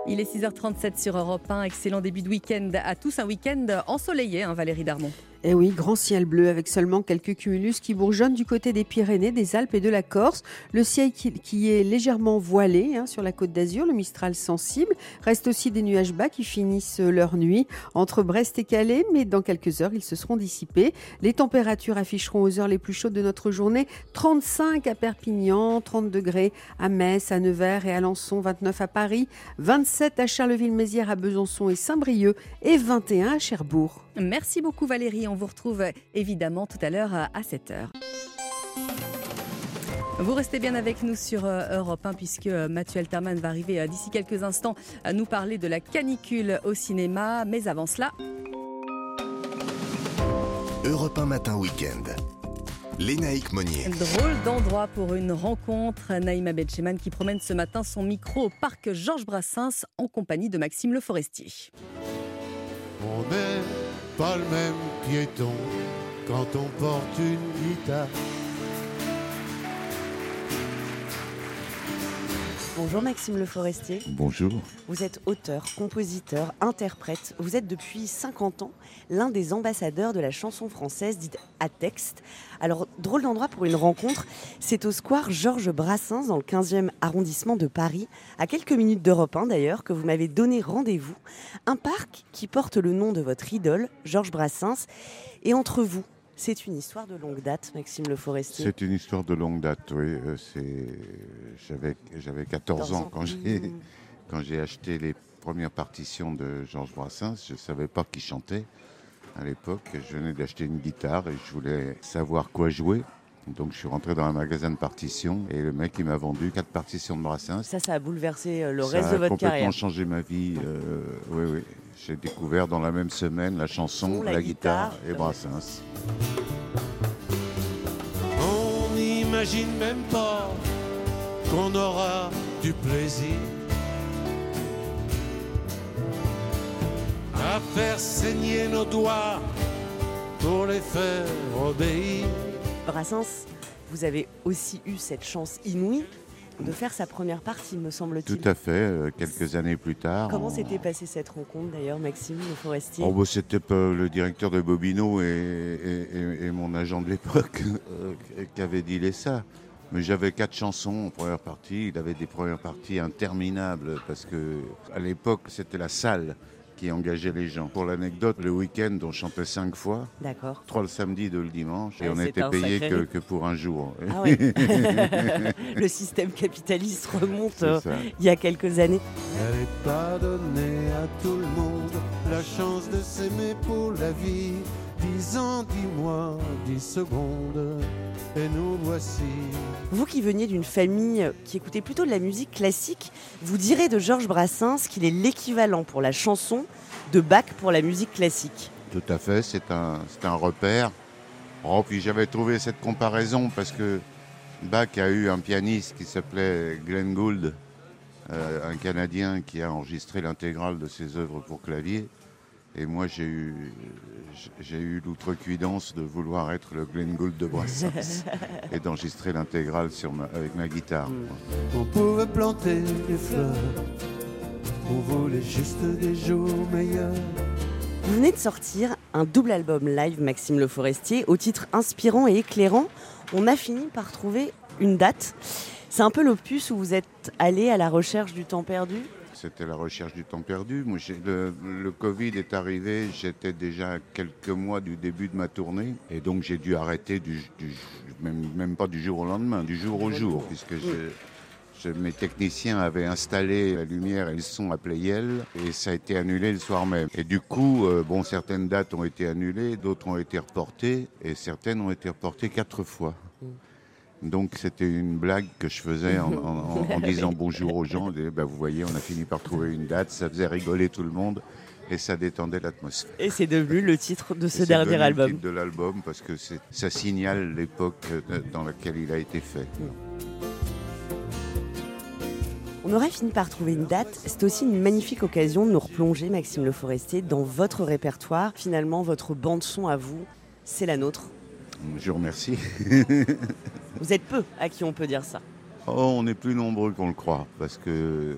Il est 6h37 sur Europe 1. Excellent début de week-end à tous. Un week-end ensoleillé, hein, Valérie Darmon. Eh oui, grand ciel bleu avec seulement quelques cumulus qui bourgeonnent du côté des Pyrénées, des Alpes et de la Corse. Le ciel qui, qui est légèrement voilé hein, sur la côte d'Azur, le Mistral sensible. Reste aussi des nuages bas qui finissent leur nuit entre Brest et Calais, mais dans quelques heures, ils se seront dissipés. Les températures afficheront aux heures les plus chaudes de notre journée 35 à Perpignan, 30 degrés à Metz, à Nevers et à Alençon, 29 à Paris, 27 à Charleville-Mézières, à Besançon et Saint-Brieuc et 21 à Cherbourg. Merci beaucoup Valérie. On vous retrouve euh, évidemment tout à l'heure à 7h. Vous restez bien avec nous sur euh, Europe 1 puisque euh, Mathieu Alterman va arriver euh, d'ici quelques instants à nous parler de la canicule au cinéma. Mais avant cela, Europe 1 Matin Week-end. Lénaïque Monnier. drôle d'endroit pour une rencontre. Naïma Bencheman qui promène ce matin son micro au parc Georges Brassens en compagnie de Maxime Le Forestier. On pas le même piéton quand on porte une guitare. Bonjour Maxime Le Forestier. Bonjour. Vous êtes auteur, compositeur, interprète. Vous êtes depuis 50 ans l'un des ambassadeurs de la chanson française dite à texte. Alors, drôle d'endroit pour une rencontre, c'est au square Georges Brassens dans le 15e arrondissement de Paris, à quelques minutes d'Europe 1 d'ailleurs, que vous m'avez donné rendez-vous. Un parc qui porte le nom de votre idole, Georges Brassens. Et entre vous, c'est une histoire de longue date, Maxime Le Forestier. C'est une histoire de longue date, oui. Euh, J'avais, j'avais 14 ans quand j'ai, Mhm. quand j'ai acheté les premières partitions de Georges Brassens. Je ne savais pas qui chantait à l'époque. Je venais d'acheter une guitare et je voulais savoir quoi jouer. Donc je suis rentré dans un magasin de partitions et le mec il m'a vendu quatre partitions de Brassens. Ça, ça a bouleversé euh, le Ça reste de a votre complètement carrière. changé ma vie. euh, oui, oui. J'ai découvert dans la même semaine la chanson, La la, guitare. guitare et Brassens. On n'imagine même pas qu'on aura du plaisir à faire saigner nos doigts pour les faire obéir. Brassens, vous avez aussi eu cette chance inouïe de faire sa première partie, me semble-t-il. Tout à fait, euh, quelques années plus tard. Comment on- s'était passée cette rencontre d'ailleurs, Maxime Le Forestier Oh, bah, C'était le directeur de Bobino et, et- et- et mon agent de l'époque euh, qui avait dit ça. Mais j'avais quatre chansons en première partie. Il avait des premières parties interminables parce que à l'époque c'était la salle qui engageait les gens. Pour l'anecdote, le week-end on chantait cinq fois. D'accord. Trois le samedi, deux le dimanche, et Ouais, on c'est était un payé que, que pour un jour. Ah ouais. Le système capitaliste remonte euh, il y a quelques années. Elle est pas donnée à tout le monde la chance de s'aimer pour la vie. Dix ans, dix mois, dix secondes, et nous voici. Vous qui veniez d'une famille qui écoutait plutôt de la musique classique, vous direz de Georges Brassens qu'il est l'équivalent pour la chanson de Bach pour la musique classique. Tout à fait, c'est un, c'est un repère. Oh, puis j'avais trouvé cette comparaison parce que Bach a eu un pianiste qui s'appelait Glenn Gould, euh, un Canadien qui a enregistré l'intégrale de ses œuvres pour clavier. Et moi, j'ai eu, j'ai eu l'outrecuidance de vouloir être le Glenn Gould de Brassens et d'enregistrer l'intégrale sur ma- avec ma guitare. On pouvait planter des fleurs, on voulait juste des jours meilleurs. Vous venez de sortir un double album live, Maxime Le Forestier, au titre inspirant et éclairant. On a fini par trouver une date. C'est un peu l'opus où vous êtes allé à la recherche du temps perdu. C'était la recherche du temps perdu. Le, Covid est arrivé, j'étais déjà quelques mois du début de ma tournée. Et donc, j'ai dû arrêter, même, pas du jour au lendemain, du jour au jour, puisque mes techniciens avaient installé la lumière et le son à Playel, et ça a été annulé le soir même. Et du coup, euh, bon, certaines dates ont été annulées, d'autres ont été reportées, et certaines ont été reportées quatre fois. Donc c'était une blague que je faisais en, en- en- en disant bonjour aux gens. Et, ben, vous voyez, on a fini par trouver une date, ça faisait rigoler tout le monde et ça détendait l'atmosphère. Et c'est devenu le titre de ce dernier devenu le album. titre de l'album parce que ça signale l'époque dans laquelle il a été fait. On aurait fini par trouver une date. C'est aussi une magnifique occasion de nous replonger, Maxime Le Forestier, dans votre répertoire. Finalement, votre bande-son à vous, c'est la nôtre. Je vous remercie. Vous êtes peu à qui on peut dire ça. Oh, on est plus nombreux qu'on le croit parce que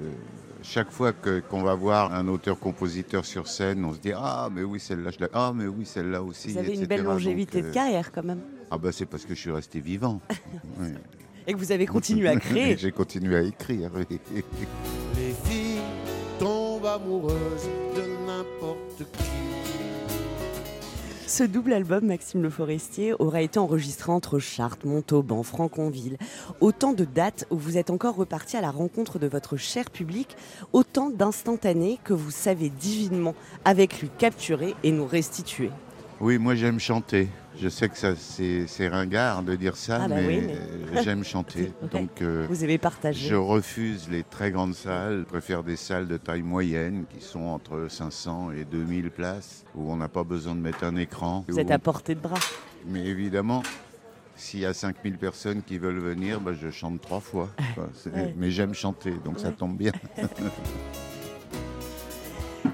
chaque fois que- qu'on va voir un auteur-compositeur sur scène, on se dit Ah, mais oui, celle-là, je l'ai. Ah, mais oui, celle-là aussi. Vous avez une etc. belle longévité Donc, de euh, carrière quand même. Ah, bah c'est parce que je suis resté vivant. Oui. Et que vous avez continué à créer. J'ai continué à écrire. oui. Les filles tombent amoureuses de n'importe qui. Ce double album, Maxime Le Forestier, aura été enregistré entre Chartres, Montauban, Franconville. Autant de dates où vous êtes encore reparti à la rencontre de votre cher public, autant d'instantanés que vous savez divinement avec lui capturer et nous restituer. Oui, moi j'aime chanter. Je sais que ça c'est ringard de dire ça, Ah bah mais, oui, mais- j'aime chanter. Donc euh, Vous avez partagé. je refuse les très grandes salles. Je préfère des salles de taille moyenne qui sont entre 500 et 2000 places où on n'a pas besoin de mettre un écran. Vous êtes à portée de bras. Mais évidemment, s'il y a 5000 personnes qui veulent venir, bah, je chante trois fois. Enfin, c'est- Ouais. Mais j'aime chanter, donc ça tombe bien.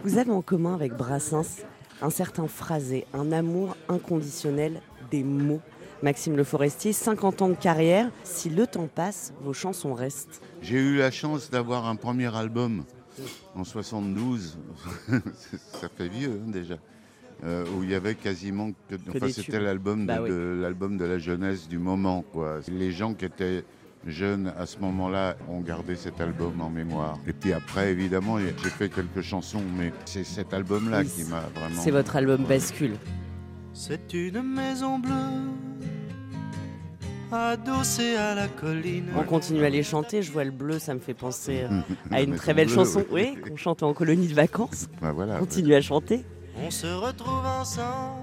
Vous avez en commun avec Brassens un certain phrasé, un amour inconditionnel des mots. Maxime Le Forestier, 50 ans de carrière. Si le temps passe, vos chansons restent. J'ai eu la chance d'avoir un premier album en 72. ça fait vieux hein, déjà. Euh, où il y avait quasiment que, enfin, c'était tubes. l'album de, Bah oui. de- l'album de la jeunesse du moment quoi. Les gens qui étaient jeunes à ce moment-là ont gardé cet album en mémoire. Et puis après évidemment j'ai fait quelques chansons mais c'est cet album-là Oui, qui m'a vraiment C'est votre album Bascule. C'est une maison bleue, adossée à la colline. On continue à les chanter. Je vois le bleu, ça me fait penser euh, à une très belle chanson. oui. Oui, qu'on chante en colonie de vacances. Bah voilà. Continue à chanter. On se retrouve ensemble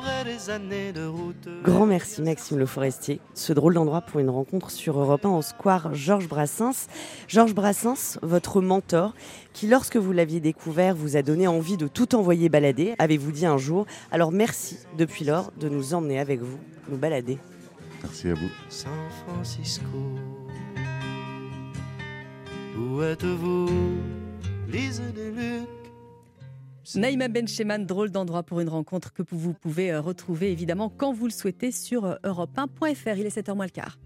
après des années de route. Grand merci Maxime Le Forestier. Ce drôle d'endroit pour une rencontre sur Europe 1 au square Georges Brassens. Georges Brassens, votre mentor, qui lorsque vous l'aviez découvert vous a donné envie de tout envoyer balader, avez-vous dit un jour. Alors merci depuis lors de nous emmener avec vous, nous balader. Merci à vous. San Francisco. Où êtes-vous, Lise Naïma Bencheman, drôle d'endroit pour une rencontre que vous pouvez euh, retrouver évidemment quand vous le souhaitez sur euh, europe1.fr. Il est 7h moins le quart.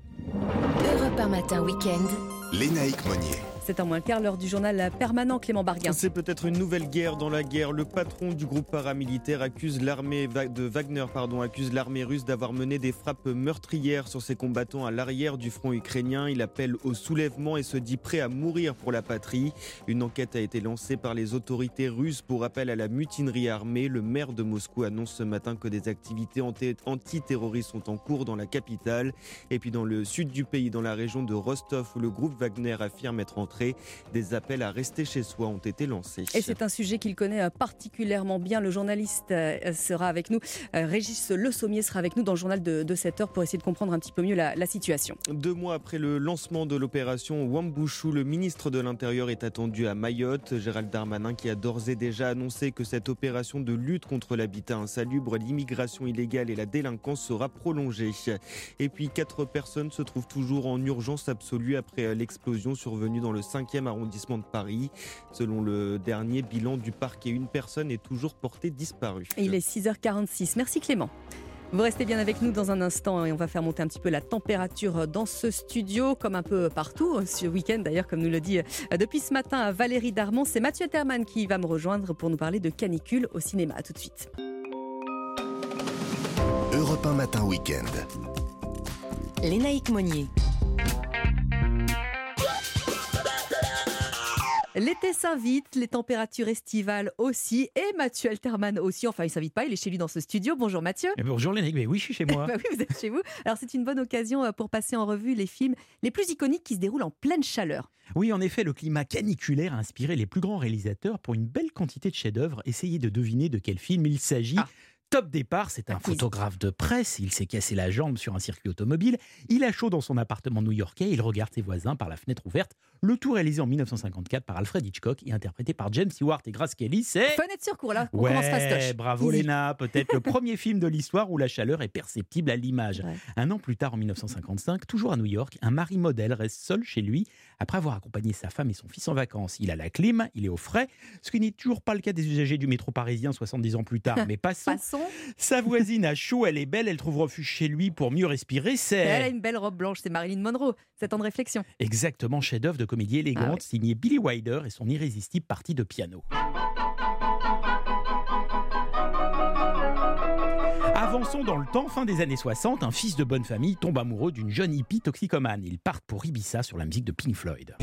Europe 1 matin week-end. Lénaïque Monnier. C'est en moins le quart, l'heure du journal permanent Clément Barguin. C'est peut-être une nouvelle guerre dans la guerre. Le patron du groupe paramilitaire accuse l'armée de Wagner, pardon, accuse l'armée russe d'avoir mené des frappes meurtrières sur ses combattants à l'arrière du front ukrainien. Il appelle au soulèvement et se dit prêt à mourir pour la patrie. Une enquête a été lancée par les autorités russes pour appel à la mutinerie armée. Le maire de Moscou annonce ce matin que des activités antiterroristes sont en cours dans la capitale. Et puis dans le sud du pays, dans la région de Rostov, où le groupe Wagner affirme être entré des appels à rester chez soi ont été lancés. Et c'est un sujet qu'il connaît euh, particulièrement bien. Le journaliste euh, sera avec nous, euh, Régis Le Sommier sera avec nous dans le journal de, 7 heures pour essayer de comprendre un petit peu mieux la, situation. Deux mois après le lancement de l'opération Wambushu, le ministre de l'Intérieur est attendu à Mayotte. Gérald Darmanin qui a d'ores et déjà annoncé que cette opération de lutte contre l'habitat insalubre, l'immigration illégale et la délinquance sera prolongée. Et puis quatre personnes se trouvent toujours en urgence absolue après l'explosion survenue dans le 5e arrondissement de Paris. Selon le dernier bilan du parquet, une personne est toujours portée disparue. Et il est 6h46. Merci Clément. Vous restez bien avec nous dans un instant et on va faire monter un petit peu la température dans ce studio, comme un peu partout, ce week-end d'ailleurs, comme nous le dit euh, depuis ce matin Valérie Darmon. C'est Mathieu Terman qui va me rejoindre pour nous parler de canicule au cinéma. A tout de suite. Europe 1 matin week-end. Lénaïque Monnier. L'été s'invite, les températures estivales aussi, et Mathieu Alterman aussi. Enfin, il s'invite pas, il est chez lui dans ce studio. Bonjour Mathieu. Eh bonjour Lénique, mais oui, je suis chez moi. bah oui, vous êtes chez vous. Alors, c'est une bonne occasion euh, pour passer en revue les films les plus iconiques qui se déroulent en pleine chaleur. Oui, en effet, le climat caniculaire a inspiré les plus grands réalisateurs pour une belle quantité de chefs-d'œuvre. Essayez de deviner de quel film il s'agit. Ah. Top départ, c'est un photographe de presse. Il s'est cassé la jambe sur un circuit automobile. Il a chaud dans son appartement new-yorkais. Il regarde ses voisins par la fenêtre ouverte. Le tout réalisé en 1954 par Alfred Hitchcock et interprété par James Stewart et Grace Kelly. C'est. Fenêtre sur cours, là. On ouais, commence fastoche. Bravo, Léna. Peut-être le premier film de l'histoire où la chaleur est perceptible à l'image. Un an plus tard, en 1955, toujours à New York, un mari modèle reste seul chez lui après avoir accompagné sa femme et son fils en vacances. Il a la clim, il est au frais, ce qui n'est toujours pas le cas des usagers du métro parisien 70 ans plus tard. Mais passons. passons. Sa voisine a chaud, elle est belle, elle trouve refuge chez lui pour mieux respirer. C'est. Elle a une belle robe blanche, c'est Marilyn Monroe. C'est temps de réflexion. Exactement, chef-d'œuvre de comédie élégante, ah signé Billy Wilder et son irrésistible partie de piano. Avançons dans le temps, fin des années 60, un fils de bonne famille tombe amoureux d'une jeune hippie toxicomane. Ils partent pour Ibiza sur la musique de Pink Floyd.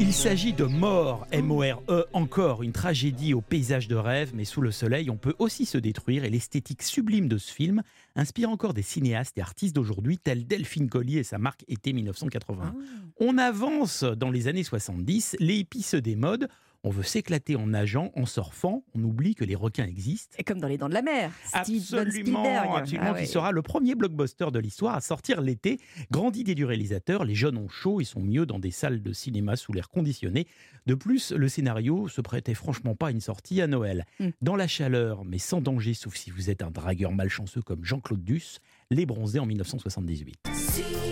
Il s'agit de Mort, M-O-R-E, encore une tragédie au paysage de rêve, mais sous le soleil, on peut aussi se détruire et l'esthétique sublime de ce film inspire encore des cinéastes et artistes d'aujourd'hui tels Delphine Collier et sa marque été 1980. Ah. On avance dans les années 70, les hippies se démodent, on veut s'éclater en nageant, en surfant. On oublie que les requins existent. Et comme dans Les Dents de la Mer. absolument, absolument, ah qui sera le premier blockbuster de l'histoire à sortir l'été. Grande idée du réalisateur. Les jeunes ont chaud, ils sont mieux dans des salles de cinéma sous l'air conditionné. De plus, le scénario se prêtait franchement pas à une sortie à Noël. Hmm. Dans la chaleur, mais sans danger, sauf si vous êtes un dragueur malchanceux comme Jean-Claude Duss, Les Bronzés en 1978.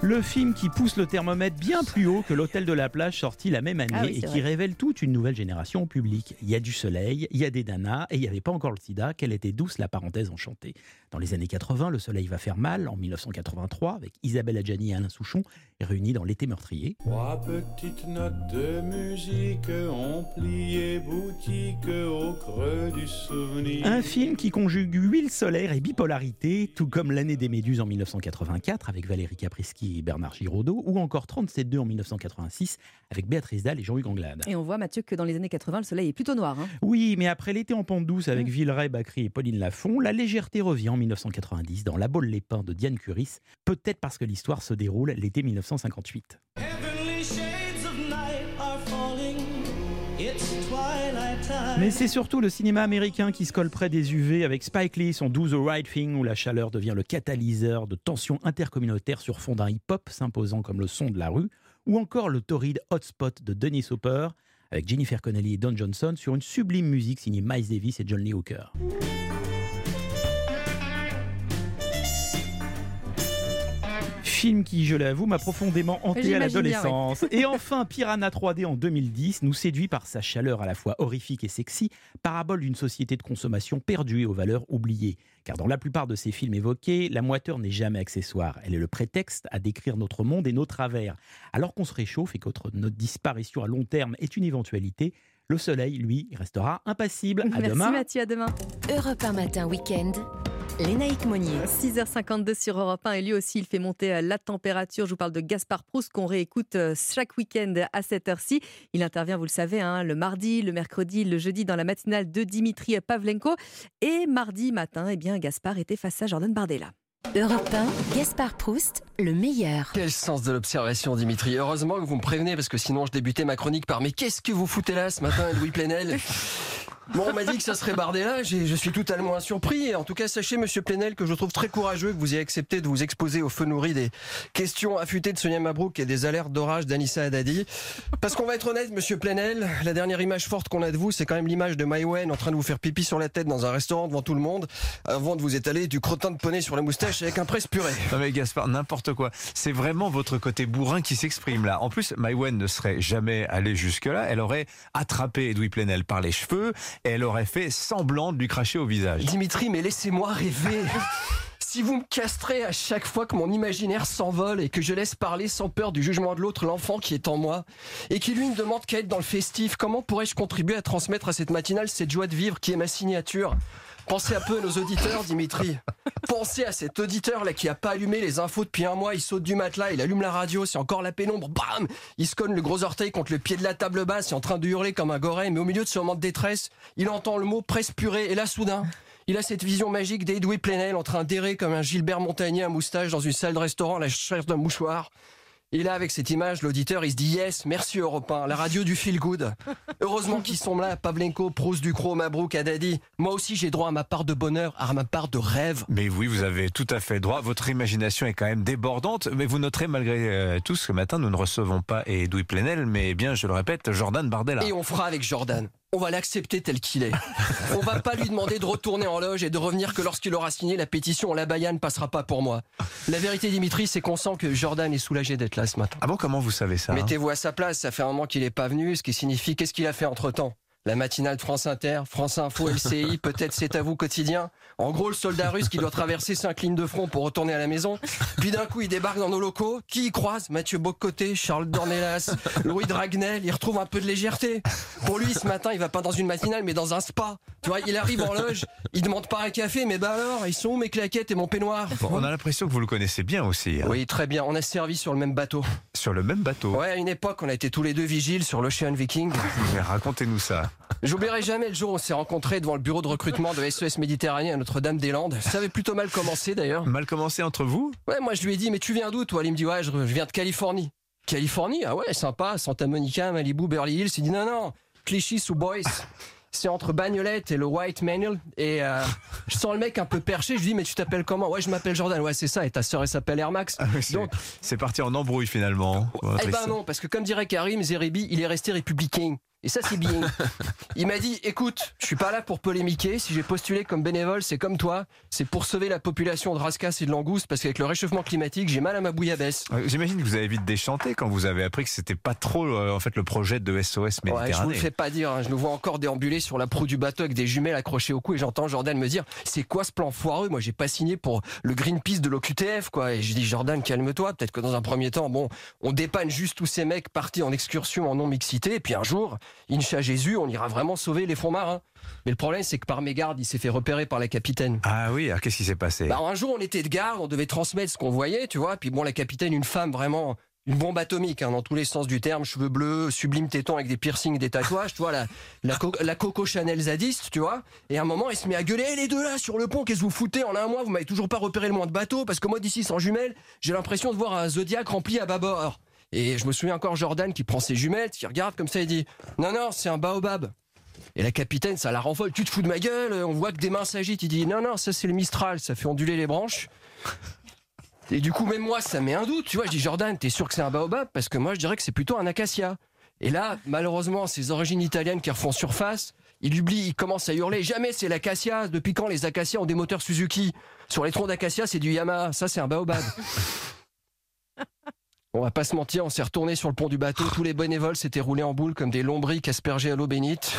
Le film qui pousse le thermomètre bien plus haut que l'Hôtel de la plage sorti la même année ah et qui révèle toute une nouvelle génération au public. Il y a du soleil, il y a des nanas et il n'y avait pas encore le sida. Quelle était douce la parenthèse enchantée. Dans les années 80, le soleil va faire mal en 1983 avec Isabelle Adjani et Alain Souchon réunis dans l'été meurtrier. Trois petites notes de musique ont plié boutique au creux du souvenir. Un film qui conjugue huile solaire et bipolarité, tout comme L'année des Méduses en 1984 avec Valérie Caprisky Bernard Giraudot, ou encore 37-2 en 1986 avec Béatrice Dalle et Jean-Hugues Anglade. Et on voit, Mathieu, que dans les années 80, le soleil est plutôt noir. Hein. oui, mais après l'été en pente douce avec mmh. Villeray, Bacry et Pauline Lafont, la légèreté revient en 1990 dans La Bolle les Pins de Diane Curis, peut-être parce que l'histoire se déroule l'été 1958. Mais c'est surtout le cinéma américain qui se colle près des UV avec Spike Lee, son Do the Right Thing, où la chaleur devient le catalyseur de tensions intercommunautaires sur fond d'un hip-hop s'imposant comme le son de la rue, ou encore le torride Hotspot de Dennis Hopper, avec Jennifer Connelly et Don Johnson sur une sublime musique signée Miles Davis et John Lee Hooker. Film qui, je l'avoue, m'a profondément hanté à l'adolescence. Et enfin, Piranha 3D en 2010 nous séduit par sa chaleur à la fois horrifique et sexy, parabole d'une société de consommation perdue et aux valeurs oubliées. Car dans la plupart de ces films évoqués, la moiteur n'est jamais accessoire. Elle est le prétexte à décrire notre monde et nos travers. Alors qu'on se réchauffe et que notre disparition à long terme est une éventualité, le soleil, lui, restera impassible. À Merci demain. Mathieu, à demain. Europe 1 matin week-end. Lénaïque Monnier. 6h52 sur Europe 1 et lui aussi il fait monter euh, la température. Je vous parle de Gaspard Proust qu'on réécoute euh, chaque week-end à cette heure-ci. Il intervient, vous le savez, hein, le mardi, le mercredi, le jeudi dans la matinale de Dimitri Pavlenko. Et mardi matin, eh bien, Gaspard était face à Jordan Bardella. Europe 1, Gaspard Proust, le meilleur. Quel sens de l'observation, Dimitri? Heureusement que vous me prévenez, parce que sinon je débutais ma chronique par Mais qu'est-ce que vous foutez là ce matin, Louis Plenel? Bon, on m'a dit que ça serait Bardella, j'ai- je suis totalement surpris. En tout cas, sachez, monsieur Plenel, que je trouve très courageux que vous ayez accepté de vous exposer au feu nourri des questions affûtées de Sonia Mabrouk et des alertes d'orage d'Anissa Haddadi. Parce qu'on va être honnête, monsieur Plenel, la dernière image forte qu'on a de vous, c'est quand même l'image de Maïwen en train de vous faire pipi sur la tête dans un restaurant devant tout le monde, avant de vous étaler du crottin de poney sur la moustache avec un presse purée. Non mais Gaspard, n'importe quoi. C'est vraiment votre côté bourrin qui s'exprime là. En plus, Maïwen ne serait jamais allée jusque-là. Elle aurait attrapé Edoui Plenel par les cheveux et elle aurait fait semblant de lui cracher au visage. Dimitri, mais laissez-moi rêver. Si vous me castrez à chaque fois que mon imaginaire s'envole et que je laisse parler sans peur du jugement de l'autre l'enfant qui est en moi, et qui lui ne demande qu'à être dans le festif, comment pourrais-je contribuer à transmettre à cette matinale cette joie de vivre qui est ma signature? Pensez un peu à nos auditeurs, Dimitri. Pensez à cet auditeur là qui a pas allumé les infos depuis un mois. Il saute du matelas, il allume la radio, c'est encore la pénombre. Bam Il se cogne le gros orteil contre le pied de la table basse, il est en train de hurler comme un goré. Mais au milieu de ce moment de détresse, il entend le mot presse purée. Et là, soudain, il a cette vision magique d'Edoui Plenel en train d'errer comme un Gilbert Montagnier à moustache dans une salle de restaurant la recherche d'un mouchoir. Et là, avec cette image, l'auditeur, il se dit yes, merci Europe 1, la radio du feel good. Heureusement qu'ils sont là, Pavlenko, Proust, Ducrot, Mabrouk, Haddadi. Moi aussi, j'ai droit à ma part de bonheur, à ma part de rêve. Mais oui, vous avez tout à fait droit. Votre imagination est quand même débordante. Mais vous noterez malgré euh, tout ce matin, nous ne recevons pas Edoui Plenel, mais bien, je le répète, Jordan Bardella. Et on fera avec Jordan. On va l'accepter tel qu'il est. On va pas lui demander de retourner en loge et de revenir que lorsqu'il aura signé la pétition, la Baïa ne passera pas pour moi. La vérité, Dimitri, c'est qu'on sent que Jordan est soulagé d'être là ce matin. Ah bon, comment vous savez ça hein? Mettez-vous à sa place, ça fait un moment qu'il est pas venu, ce qui signifie qu'est-ce qu'il a fait entre temps la matinale France Inter, France Info, LCI, peut-être c'est à vous quotidien. En gros, le soldat russe qui doit traverser cinq lignes de front pour retourner à la maison. Puis d'un coup, il débarque dans nos locaux. Qui y croise? Mathieu Bocoté, Charles Dornelas, Louis Dragnel. Il retrouve un peu de légèreté. Pour lui, ce matin, il va pas dans une matinale, mais dans un spa. Tu vois, il arrive en loge, il demande pas un café, mais bah alors, ils sont où mes claquettes et mon peignoir? Bon, on a l'impression que vous le connaissez bien aussi. hein. Oui, très bien. On a servi sur le même bateau. Sur le même bateau Ouais, à une époque, on a été tous les deux vigiles sur l'Ocean Viking. Mais Racontez-nous ça. J'oublierai jamais le jour où on s'est rencontrés devant le bureau de recrutement de SES Méditerranée à Notre-Dame-des-Landes. Ça avait plutôt mal commencé d'ailleurs. Mal commencé entre vous Ouais, moi je lui ai dit, mais tu viens d'où toi? Il me dit, ouais, je, je viens de Californie. Californie? Ah ouais, sympa, Santa Monica, Malibu, Beverly Hills. Il dit, non, non, Clichy sous Boys. C'est entre Bagnolette et le White Manual. Et euh, je sens le mec un peu perché. Je lui dis, mais tu t'appelles comment? Ouais, je m'appelle Jordan. Ouais, c'est ça. Et ta sœur, elle s'appelle Air Max. Donc, c'est parti en embrouille finalement. Eh ben non, parce que comme dirait Karim Zeribi, il est resté républicain. Et ça, c'est bien. Il m'a dit, écoute, je suis pas là pour polémiquer. Si j'ai postulé comme bénévole, c'est comme toi. C'est pour sauver la population de rascasse et de langoustes, parce qu'avec le réchauffement climatique, j'ai mal à ma bouillabaisse. Euh, J'imagine que vous avez vite déchanté quand vous avez appris que c'était pas trop euh, en fait le projet de SOS Ouais, je vous Méditerranée. le fais pas dire. hein. Je me vois encore déambuler sur la proue du bateau avec des jumelles accrochées au cou et j'entends Jordan me dire c'est quoi ce plan foireux? Moi, j'ai pas signé pour le Greenpeace de l'OQTF, quoi. Et je dis Jordan, calme-toi. Peut-être que dans un premier temps, bon, on dépanne juste tous ces mecs partis en excursion en non mixité. Et puis un jour, Incha Jésus, on ira vraiment sauver les fonds marins. Mais le problème, c'est que par mégarde, il s'est fait repérer par la capitaine. Ah oui, alors qu'est-ce qui s'est passé Bah, un jour, on était de garde, on devait transmettre ce qu'on voyait, tu vois. Puis bon, la capitaine, une femme vraiment. Une bombe atomique, hein, dans tous les sens du terme, cheveux bleus, sublime téton avec des piercings, des tatouages, tu vois, la, la, co- la Coco Chanel zadiste, tu vois. Et à un moment, il se met à gueuler, Eh, les deux là, sur le pont, qu'est-ce que vous foutez En un mois, vous m'avez toujours pas repéré le moins de bateaux, parce que moi, d'ici, sans jumelles, j'ai l'impression de voir un Zodiac rempli à bâbord. Et je me souviens encore Jordan qui prend ses jumelles, qui regarde comme ça et dit, non, non, c'est un baobab. Et la capitaine, ça la renvole. Tu te fous de ma gueule On voit que des mains s'agitent. Il dit non, non, ça c'est le Mistral, ça fait onduler les branches. Et du coup, même moi, ça met un doute. Tu vois, je dis Jordan, t'es sûr que c'est un baobab Parce que moi, je dirais que c'est plutôt un acacia. Et là, malheureusement, ses origines italiennes qui refont surface, il oublie, il commence à hurler. Jamais c'est l'acacia. Depuis quand les acacias ont des moteurs Suzuki? Sur les troncs d'acacia, c'est du Yamaha. Ça, c'est un baobab. On va pas se mentir, on s'est retourné sur le pont du bateau. Tous les bénévoles s'étaient roulés en boule comme des lombriques aspergés à l'eau bénite.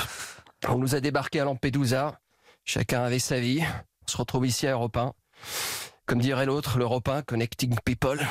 On nous a débarqués à Lampedusa. Chacun avait sa vie. On se retrouve ici à Europe 1. Comme dirait l'autre, l'Europe 1, Connecting People.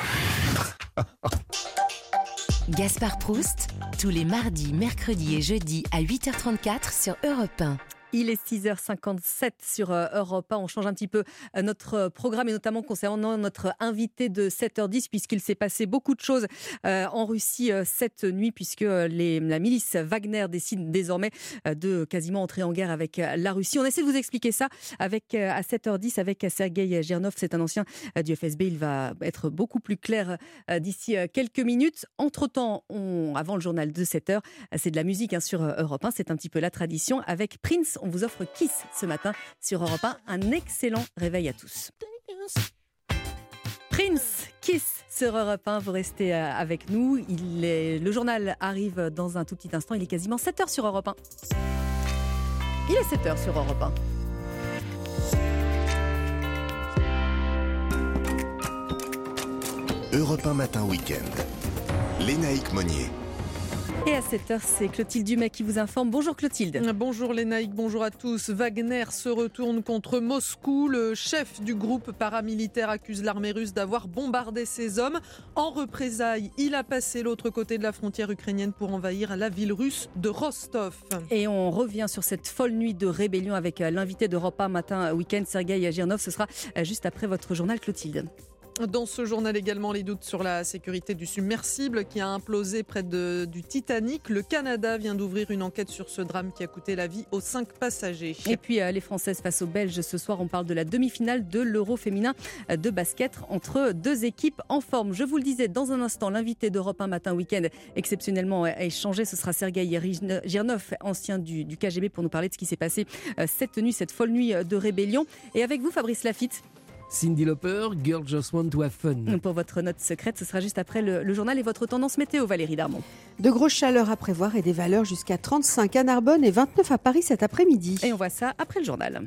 Gaspard Proust, tous les mardis, mercredis et jeudis à 8h34 sur Europe 1. Il est 6h57 sur euh, Europe 1. On change un petit peu euh, notre euh, programme et notamment concernant notre invité de 7h10 puisqu'il s'est passé beaucoup de choses en Russie cette nuit puisque la milice Wagner décide désormais de quasiment entrer en guerre avec la Russie. On essaie de vous expliquer ça à 7h10 avec Sergei Gernov. C'est un ancien du FSB. Il va être beaucoup plus clair d'ici quelques minutes. Entre-temps, avant le journal de 7h, c'est de la musique hein, sur Europe 1. C'est un petit peu la tradition avec Prince on vous offre Kiss ce matin sur Europe 1. Un excellent réveil à tous. Prince, Kiss sur Europe 1, vous restez euh, avec nous. Il est, le journal arrive dans un tout petit instant, il est quasiment 7h sur Europe 1. Il est 7h sur Europe 1. Europe 1 Matin Week-end. Lénaïque Monnier. Et à 7h, c'est Clotilde Dumais qui vous informe. Bonjour Clotilde. Bonjour Lénaïque, bonjour à tous. Wagner se retourne contre Moscou. Le chef du groupe paramilitaire accuse l'armée russe d'avoir bombardé ses hommes. En représailles, il a passé l'autre côté de la frontière ukrainienne pour envahir la ville russe de Rostov. Et on revient sur cette folle nuit de rébellion avec l'invité d'Europe 1 matin week-end, Sergei Agirnov. Ce sera juste après votre journal Clotilde. Dans ce journal également, les doutes sur la sécurité du submersible qui a implosé près de, du Titanic. Le Canada vient d'ouvrir une enquête sur ce drame qui a coûté la vie aux cinq passagers. Et puis euh, les Françaises face aux Belges. Ce soir, on parle de la demi-finale de l'Euro féminin de basket entre deux équipes en forme. Je vous le disais, dans un instant, l'invité d'Europe 1 matin week-end exceptionnellement a échangé. Ce sera Sergei Girnov, ancien du, du, KGB, pour nous parler de ce qui s'est passé euh, cette nuit, cette folle nuit de rébellion. Et avec vous, Fabrice Lafitte. Cindy Lauper, Girl Just Want to Have Fun. Pour votre note secrète, ce sera juste après le, journal et votre tendance météo, Valérie Darmon. De grosses chaleurs à prévoir et des valeurs jusqu'à 35 à Narbonne et 29 à Paris cet après-midi. Et on voit ça après le journal.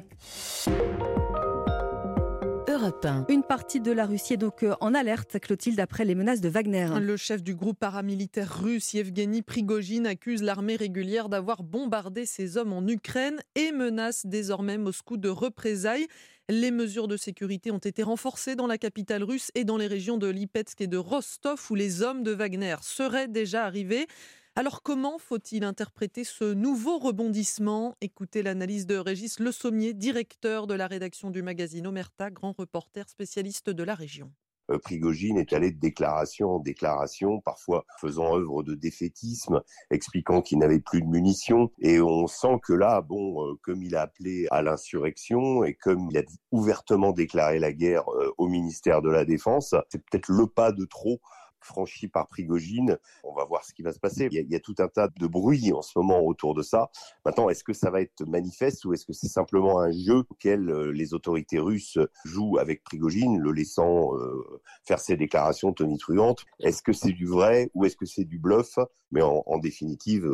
Une partie de la Russie est donc euh, en alerte, Clotilde, après les menaces de Wagner. Le chef du groupe paramilitaire russe, Yevgeny Prigogine, accuse l'armée régulière d'avoir bombardé ses hommes en Ukraine et menace désormais Moscou de représailles. Les mesures de sécurité ont été renforcées dans la capitale russe et dans les régions de Lipetsk et de Rostov où les hommes de Wagner seraient déjà arrivés. Alors comment faut-il interpréter ce nouveau rebondissement? Écoutez l'analyse de Régis Le Sommier, directeur de la rédaction du magazine Omerta, grand reporter spécialiste de la région. Euh, Prigogine est allé de déclaration en déclaration, parfois faisant œuvre de défaitisme, expliquant qu'il n'avait plus de munitions. Et on sent que là, bon, euh, comme il a appelé à l'insurrection et comme il a ouvertement déclaré la guerre euh, au ministère de la Défense, c'est peut-être le pas de trop franchi par Prigogine. On va voir ce qui va se passer. Il y, a, tout un tas de bruit en ce moment autour de ça. Maintenant, est-ce que ça va être manifeste ou est-ce que c'est simplement un jeu auquel euh, les autorités russes jouent avec Prigogine, le laissant euh, faire ses déclarations tonitruantes? Est-ce que c'est du vrai ou est-ce que c'est du bluff? Mais en, définitive,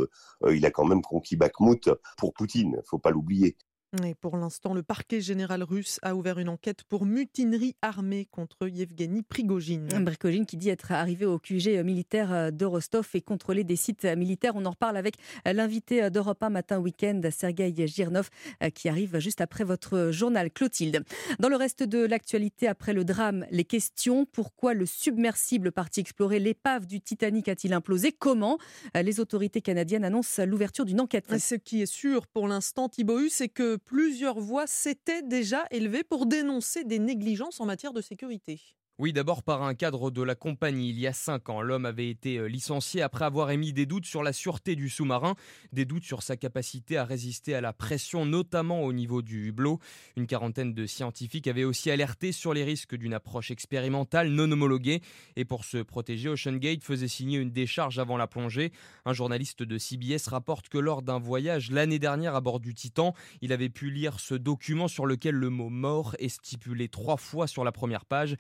euh, il a quand même conquis Bakhmut pour Poutine, faut pas l'oublier. Et pour l'instant, le parquet général russe a ouvert une enquête pour mutinerie armée contre Yevgeny Prigogine. Prigogine qui dit être arrivé au QG militaire de Rostov et contrôler des sites militaires. On en reparle avec l'invité d'Europe 1 matin week-end, Sergei Girnov, qui arrive juste après votre journal. Clotilde. Dans le reste de l'actualité, après le drame, les questions. Pourquoi le submersible parti explorer l'épave du Titanic a-t-il implosé? Comment Les autorités canadiennes annoncent l'ouverture d'une enquête? Ce qui est sûr pour l'instant, Thibaut, c'est que plusieurs voix s'étaient déjà élevées pour dénoncer des négligences en matière de sécurité. Oui, d'abord par un cadre de la compagnie. Il y a cinq ans, l'homme avait été euh, licencié après avoir émis des doutes sur la sûreté du sous-marin, des doutes sur sa capacité à résister à la pression, notamment au niveau du hublot. Une quarantaine de scientifiques avaient aussi alerté sur les risques d'une approche expérimentale non homologuée. Et pour se protéger, OceanGate faisait signer une décharge avant la plongée. Un journaliste de CBS rapporte que lors d'un voyage l'année dernière à bord du Titan, il avait pu lire ce document sur lequel le mot mort est stipulé trois fois sur la première page.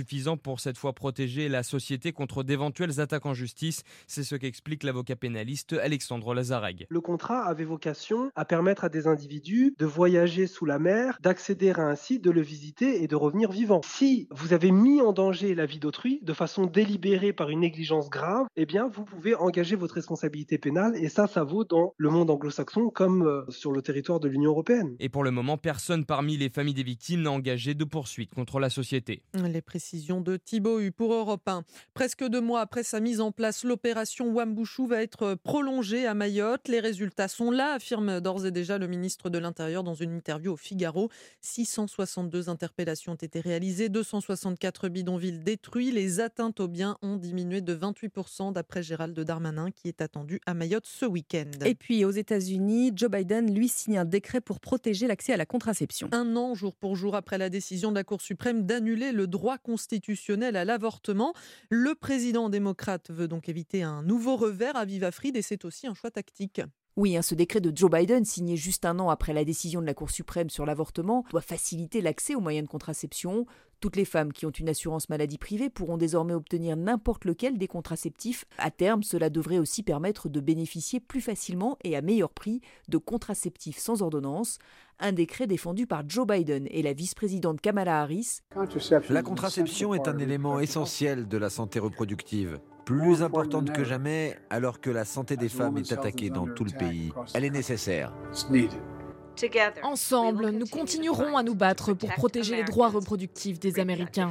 Suffisant pour cette fois protéger la société contre d'éventuelles attaques en justice. C'est ce qu'explique l'avocat pénaliste Alexandre Lazareg. Le contrat avait vocation à permettre à des individus de voyager sous la mer, d'accéder à un site, de le visiter et de revenir vivant. Si vous avez mis en danger la vie d'autrui de façon délibérée par une négligence grave, eh bien vous pouvez engager votre responsabilité pénale et ça, ça vaut dans le monde anglo-saxon comme euh, sur le territoire de l'Union européenne. Et pour le moment, personne parmi les familles des victimes n'a engagé de poursuite contre la société. Les précisions de Thibaut U pour Europe 1. Presque deux mois après sa mise en place, l'opération Wambouchou va être prolongée à Mayotte. Les résultats sont là, affirme d'ores et déjà le ministre de l'Intérieur dans une interview au Figaro. 662 interpellations ont été réalisées, 264 bidonvilles détruits. Les atteintes aux biens ont diminué de 28% d'après Gérald Darmanin qui est attendu à Mayotte ce week-end. Et puis aux États-Unis, Joe Biden lui signe un décret pour protéger l'accès à la contraception. Un an jour pour jour après la décision de la Cour suprême d'annuler le droit constitutionnel à l'avortement, le président démocrate veut donc éviter un nouveau revers à Viva Fried et c'est aussi un choix tactique. Oui, hein, ce décret de Joe Biden, signé juste un an après la décision de la Cour suprême sur l'avortement, doit faciliter l'accès aux moyens de contraception. Toutes les femmes qui ont une assurance maladie privée pourront désormais obtenir n'importe lequel des contraceptifs. À terme, cela devrait aussi permettre de bénéficier plus facilement et à meilleur prix de contraceptifs sans ordonnance. Un décret défendu par Joe Biden et la vice-présidente Kamala Harris. La contraception est un élément essentiel de la santé reproductive plus importante que jamais alors que la santé des femmes est attaquée dans tout le pays. Elle est nécessaire. Ensemble, nous continuerons à nous battre pour protéger les droits reproductifs des Américains.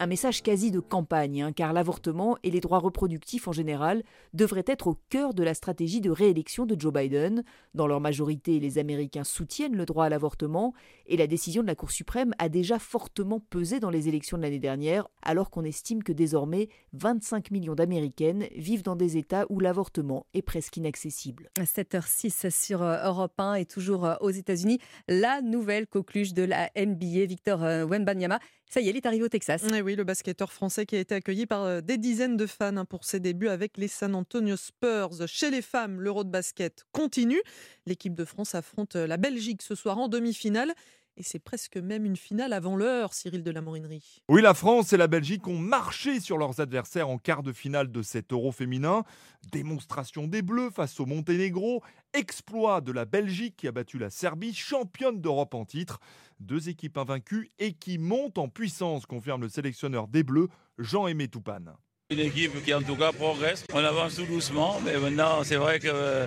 Un message quasi de campagne, hein, car l'avortement et les droits reproductifs en général devraient être au cœur de la stratégie de réélection de Joe Biden. Dans leur majorité, les Américains soutiennent le droit à l'avortement et la décision de la Cour suprême a déjà fortement pesé dans les élections de l'année dernière, alors qu'on estime que désormais 25 millions d'Américaines vivent dans des États où l'avortement est presque inaccessible. 7h06 sur euh, Europe 1 et toujours euh, aux États-Unis, la nouvelle coqueluche de la NBA, Victor euh, Wembanyama. Ça y est, il est arrivé au Texas. Eh oui, le basketteur français qui a été accueilli par euh, des dizaines de fans hein, pour ses débuts avec les San Antonio Spurs. Chez les femmes, l'Euro de basket continue. L'équipe de France affronte euh, la Belgique ce soir en demi-finale. Et c'est presque même une finale avant l'heure, Cyril de la Morinerie. Oui, la France et la Belgique ont marché sur leurs adversaires en quart de finale de cet euro féminin. Démonstration des Bleus face au Monténégro. Exploit de la Belgique qui a battu la Serbie, championne d'Europe en titre. Deux équipes invaincues et qui montent en puissance, confirme le sélectionneur des Bleus, Jean-Aimé Toupane. Une équipe qui en tout cas progresse. On avance tout doucement, mais maintenant c'est vrai que euh,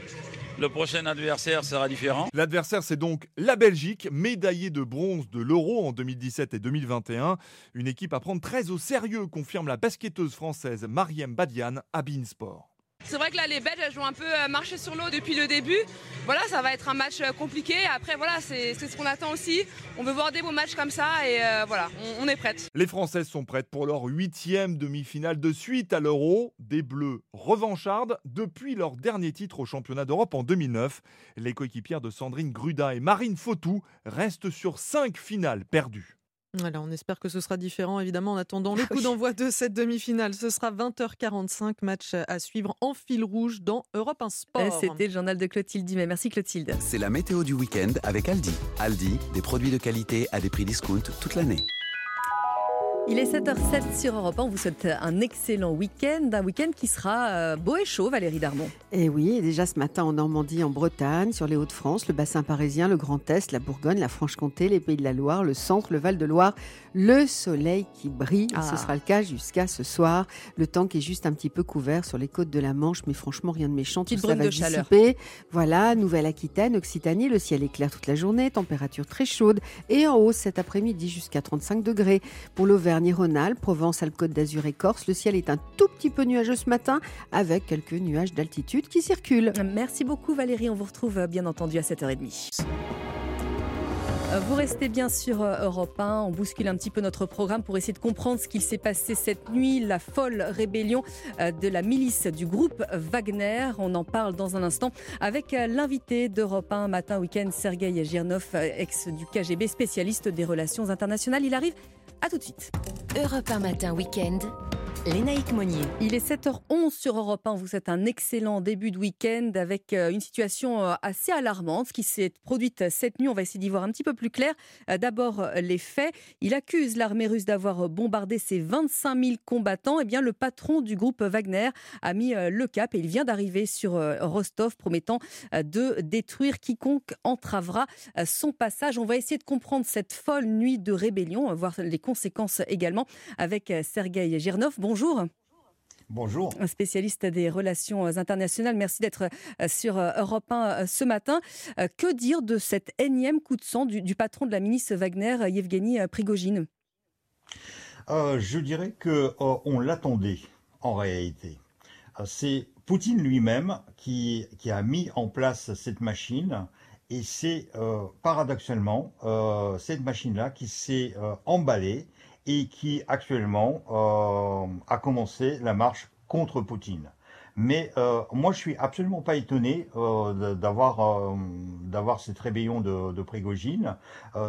le prochain adversaire sera différent. L'adversaire, c'est donc la Belgique, médaillée de bronze de l'Euro en 2017 et 2021. Une équipe à prendre très au sérieux, confirme la basketteuse française Mariem Badian à Beansport. C'est vrai que là, les Belges, elles ont un peu euh, marché sur l'eau depuis le début. Voilà, ça va être un match euh, compliqué. Après, voilà, c'est ce qu'on attend aussi. On veut voir des beaux matchs comme ça et euh, voilà, on, on est prête. Les Françaises sont prêtes pour leur huitième demi-finale de suite à l'Euro. Des Bleus revanchardes depuis leur dernier titre au championnat d'Europe en 2009. Les coéquipières de Sandrine Gruda et Marine Fautou restent sur cinq finales perdues. Voilà, on espère que ce sera différent, évidemment, en attendant le coup d'envoi de cette demi-finale. Ce sera 20h45, match à suivre en fil rouge dans Europe 1 Sport. C'était le journal de Clotilde Dimet. Merci Clotilde. C'est la météo du week-end avec Aldi. Aldi, des produits de qualité à des prix discount toute l'année. Il est 7h07 sur Europe 1. On vous souhaite un excellent week-end. Un week-end qui sera euh, beau et chaud, Valérie Darmon. Et oui, et déjà ce matin en Normandie, en Bretagne, sur les Hauts-de-France, le bassin parisien, le Grand Est, la Bourgogne, la Franche-Comté, les Pays de la Loire, le centre, le Val-de-Loire, le soleil qui brille. Ah. Ce sera le cas jusqu'à ce soir. Le temps qui est juste un petit peu couvert sur les côtes de la Manche, mais franchement rien de méchant. Petite Tout ça va de chaleur. dissiper. Voilà, Nouvelle-Aquitaine, Occitanie, le ciel est clair toute la journée, température très chaude et en hausse cet après-midi jusqu'à 35 degrés. Pour l'Auvergne-Rhône-Alpes, Provence, Alpes-Côte d'Azur et Corse, le ciel est un tout petit peu nuageux ce matin avec quelques nuages d'altitude qui circulent. Merci beaucoup Valérie. On vous retrouve euh, bien entendu à 7h30. Euh, Vous restez bien sur euh, Europe 1. On bouscule un petit peu notre programme pour essayer de comprendre ce qu'il s'est passé cette nuit, la folle rébellion de la milice du groupe Wagner. On en parle dans un instant avec l'invité d'Europe 1 matin week-end, Sergei Girnov, ex du KGB, spécialiste des relations internationales. Il arrive à tout de suite. Europe 1 matin week-end. Lénaïque Monnier. Il est 7h11 sur Europe 1. Vous êtes un excellent début de week-end avec euh, une situation euh, assez alarmante qui s'est produite cette nuit. On va essayer d'y voir un petit peu plus clair. Euh, d'abord, les faits. Il accuse l'armée russe d'avoir bombardé ses 25 000 combattants. Eh bien, le patron du groupe Wagner a mis le cap et il vient d'arriver sur Rostov promettant de détruire quiconque entravera son passage. On va essayer de comprendre cette folle nuit de rébellion, voir les conséquences également avec Sergei Girnov. Bonjour. Bonjour. Un spécialiste des relations internationales. Merci d'être euh, sur euh, Europe 1 euh, ce matin. Que dire de cet énième coup de sang du, patron de la ministre Wagner, Yevgeny Prigogine? Je dirais que on l'attendait en réalité. C'est Poutine lui-même qui, qui, a mis en place cette machine et c'est paradoxalement cette machine-là qui s'est emballée et qui actuellement euh, a commencé la marche contre Poutine. Mais euh, moi, je suis absolument pas étonné euh, d'avoir d'avoir cette rébellion de, de Prigogine.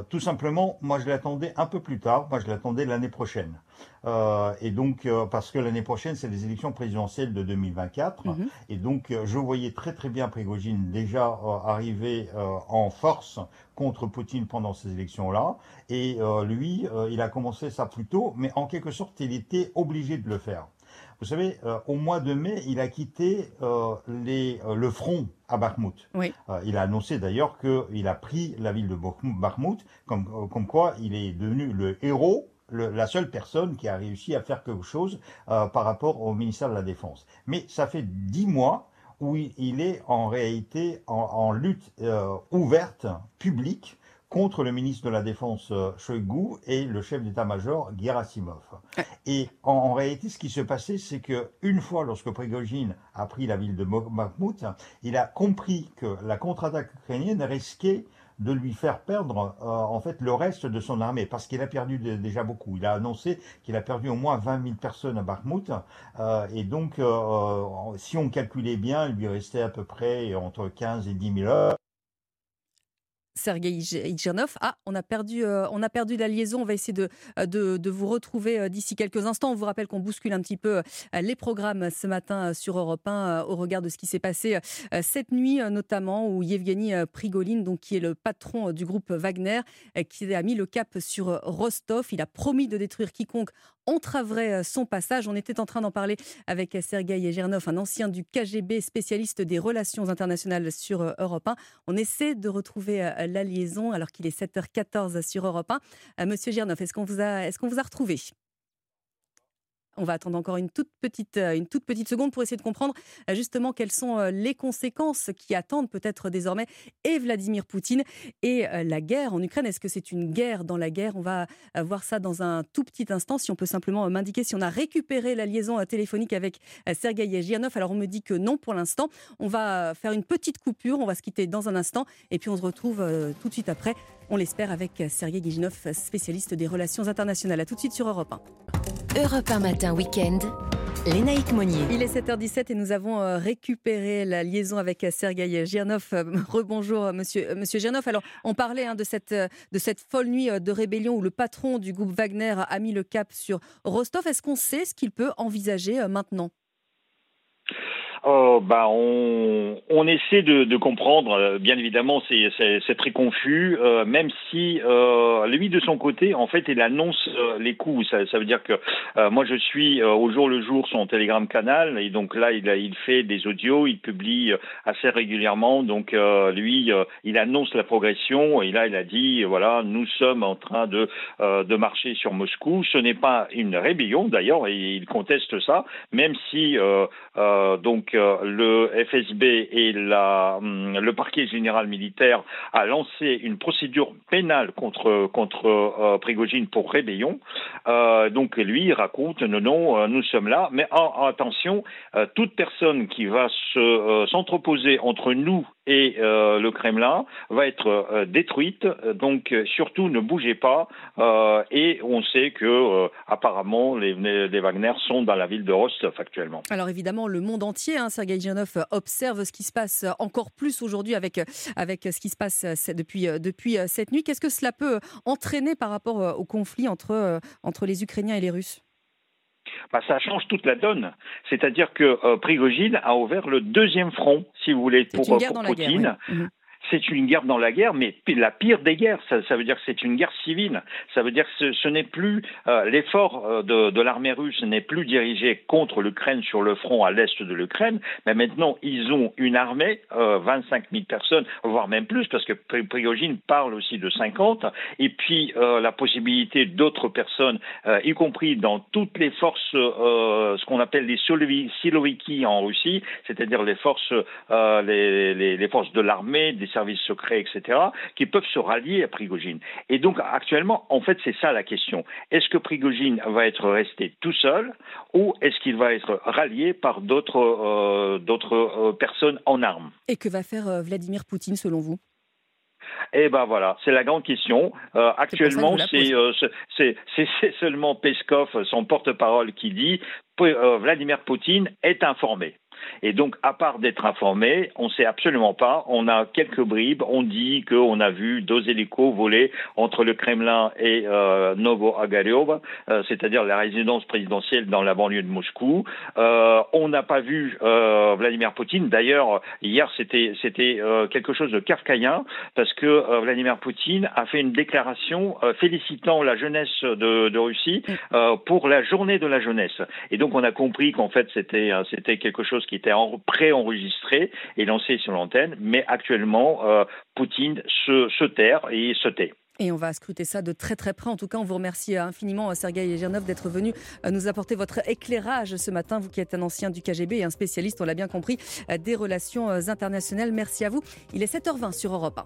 tout simplement, moi, je l'attendais un peu plus tard. Moi, je l'attendais l'année prochaine. Euh, et donc, euh, parce que l'année prochaine, c'est les élections présidentielles de 2024. Mhm. Et donc, euh, je voyais très très bien Prigogine déjà arriver en force contre Poutine pendant ces élections-là. Et lui, il a commencé ça plus tôt, mais en quelque sorte, il était obligé de le faire. Vous savez, au mois de mai, il a quitté les, le front à Bakhmut. Oui. il a annoncé d'ailleurs qu'il a pris la ville de Bakhmut, comme, comme quoi il est devenu le héros la seule personne qui a réussi à faire quelque chose euh, par rapport au ministère de la Défense. Mais ça fait dix mois où il, est en réalité en, lutte euh, ouverte, publique, contre le ministre de la Défense euh, Shoigu et le chef d'état-major Gerasimov. Et en, réalité, ce qui se passait, c'est que une fois, lorsque Prigogine a pris la ville de Bakhmut, il a compris que la contre-attaque ukrainienne risquait de lui faire perdre euh, en fait le reste de son armée parce qu'il a perdu déjà beaucoup. Il a annoncé qu'il a perdu au moins 20 000 personnes à Bakhmut euh, et donc euh, si on calculait bien, il lui restait à peu près entre 15 et 10 000 heures. Sergei Ignatov. Ah, on a perdu, euh, on a perdu la liaison. On va essayer de, euh, de, vous retrouver euh, d'ici quelques instants. On vous rappelle qu'on bouscule un petit peu les programmes ce matin sur Europe 1 au regard de ce qui s'est passé cette nuit, notamment où Yevgeny Prigolin, donc qui est le patron du groupe Wagner, qui a mis le cap sur Rostov. Il a promis de détruire quiconque entraverait son passage. On était en train d'en parler avec Sergei Gernov, un ancien du KGB, spécialiste des relations internationales sur Europe 1. On essaie de retrouver la liaison alors qu'il est 7h14 sur Europe 1. Euh, Monsieur Gernov, est-ce qu'on vous a retrouvé on va attendre encore une toute petite, euh, une toute petite seconde pour essayer de comprendre euh, justement quelles sont euh, les conséquences qui attendent peut-être désormais et Vladimir Poutine et la guerre en Ukraine. Est-ce que c'est une guerre dans la guerre? On va voir ça dans un tout petit instant. Si on peut simplement m'indiquer si on a récupéré la liaison téléphonique avec Sergei Yegianov. Alors on me dit que non pour l'instant. On va faire une petite coupure. On va se quitter dans un instant et puis on se retrouve tout de suite après. On l'espère avec Sergei Yegianov, spécialiste des relations internationales. À tout de suite sur Europe 1. Europe 1 matin week-end. Lénaïque Monnier. Il est 7h17 et nous avons euh, récupéré la liaison avec Sergei Girnov. Euh, rebonjour, monsieur, euh, monsieur Girnov. Alors, on parlait hein, de, cette, de cette folle nuit de rébellion où le patron du groupe Wagner a mis le cap sur Rostov. Est-ce qu'on sait ce qu'il peut envisager maintenant? Oh, bah, on, on essaie de, de comprendre. Euh, bien évidemment, c'est très confus, euh, même si euh, lui, de son côté, en fait, il annonce euh, les coups. Ça, ça, veut dire que moi, je suis au jour le jour son Telegram canal, et donc là, il, il fait des audios, il publie assez régulièrement. Donc, lui, il annonce la progression, et là, il a dit, voilà, nous sommes en train de, de marcher sur Moscou. Ce n'est pas une rébellion, d'ailleurs, et il conteste ça, même si, donc, le FSB et hum, le parquet général militaire a lancé une procédure pénale contre contre euh, Prigogine pour rébellion. Euh, donc lui il raconte non non euh, nous sommes là, mais attention toute personne qui va se s'entreposer entre nous et euh, le Kremlin va être euh, détruite. Donc euh, surtout ne bougez pas. et on sait que apparemment les, Wagner sont dans la ville de Rostov actuellement. Alors évidemment le monde entier, hein, Sergei Janov observe ce qui se passe encore plus aujourd'hui avec avec ce qui se passe depuis depuis cette nuit. Qu'est-ce que cela peut entraîner par rapport au conflit entre entre les Ukrainiens et les Russes? Bah, ça change toute la donne. C'est-à-dire que euh, Prigogine a ouvert le deuxième front, si vous voulez, pour, euh, pour Poutine. C'est une guerre dans la guerre, mais la pire des guerres. Ça, veut dire que c'est une guerre civile. Ça veut dire que ce, n'est plus euh, l'effort euh, de, l'armée russe n'est plus dirigé contre l'Ukraine sur le front à l'est de l'Ukraine, mais maintenant ils ont une armée, euh, 25 000 personnes, voire même plus, parce que Pri- Prigogine parle aussi de 50, et puis euh, la possibilité d'autres personnes, euh, y compris dans toutes les forces, euh, ce qu'on appelle les Silovi- Siloviki en Russie, c'est-à-dire les forces, euh, les, forces de l'armée, services secrets, etc., qui peuvent se rallier à Prigogine. Et donc actuellement, en fait, c'est ça la question. Est-ce que Prigogine va être resté tout seul ou est-ce qu'il va être rallié par d'autres euh, euh, personnes en armes? Et que va faire euh, Vladimir Poutine selon vous? Eh ben voilà, c'est la grande question. Euh, actuellement, c'est euh, seulement Peskov, son porte-parole, qui dit euh, Vladimir Poutine est informé. Et donc, à part d'être informé, on ne sait absolument pas. On a quelques bribes. On dit qu'on a vu deux hélicos voler entre le Kremlin et euh, Novo-Agaryov, euh, c'est-à-dire la résidence présidentielle dans la banlieue de Moscou. Euh, on n'a pas vu euh, Vladimir Poutine. D'ailleurs, hier, c'était c'était quelque chose de kafkaïen parce que Vladimir Poutine a fait une déclaration félicitant la jeunesse de, de Russie euh, pour la journée de la jeunesse. Et donc, on a compris qu'en fait, c'était c'était quelque chose qui était en- préenregistré et lancé sur l'antenne. Mais actuellement, euh, Poutine se, se terre et se tait. Et on va scruter ça de très très près. En tout cas, on vous remercie infiniment, euh, Sergei Gernov, d'être venu euh, nous apporter votre éclairage ce matin. Vous qui êtes un ancien du KGB et un spécialiste, on l'a bien compris, euh, des relations euh, internationales. Merci à vous. Il est 7h20 sur Europe 1.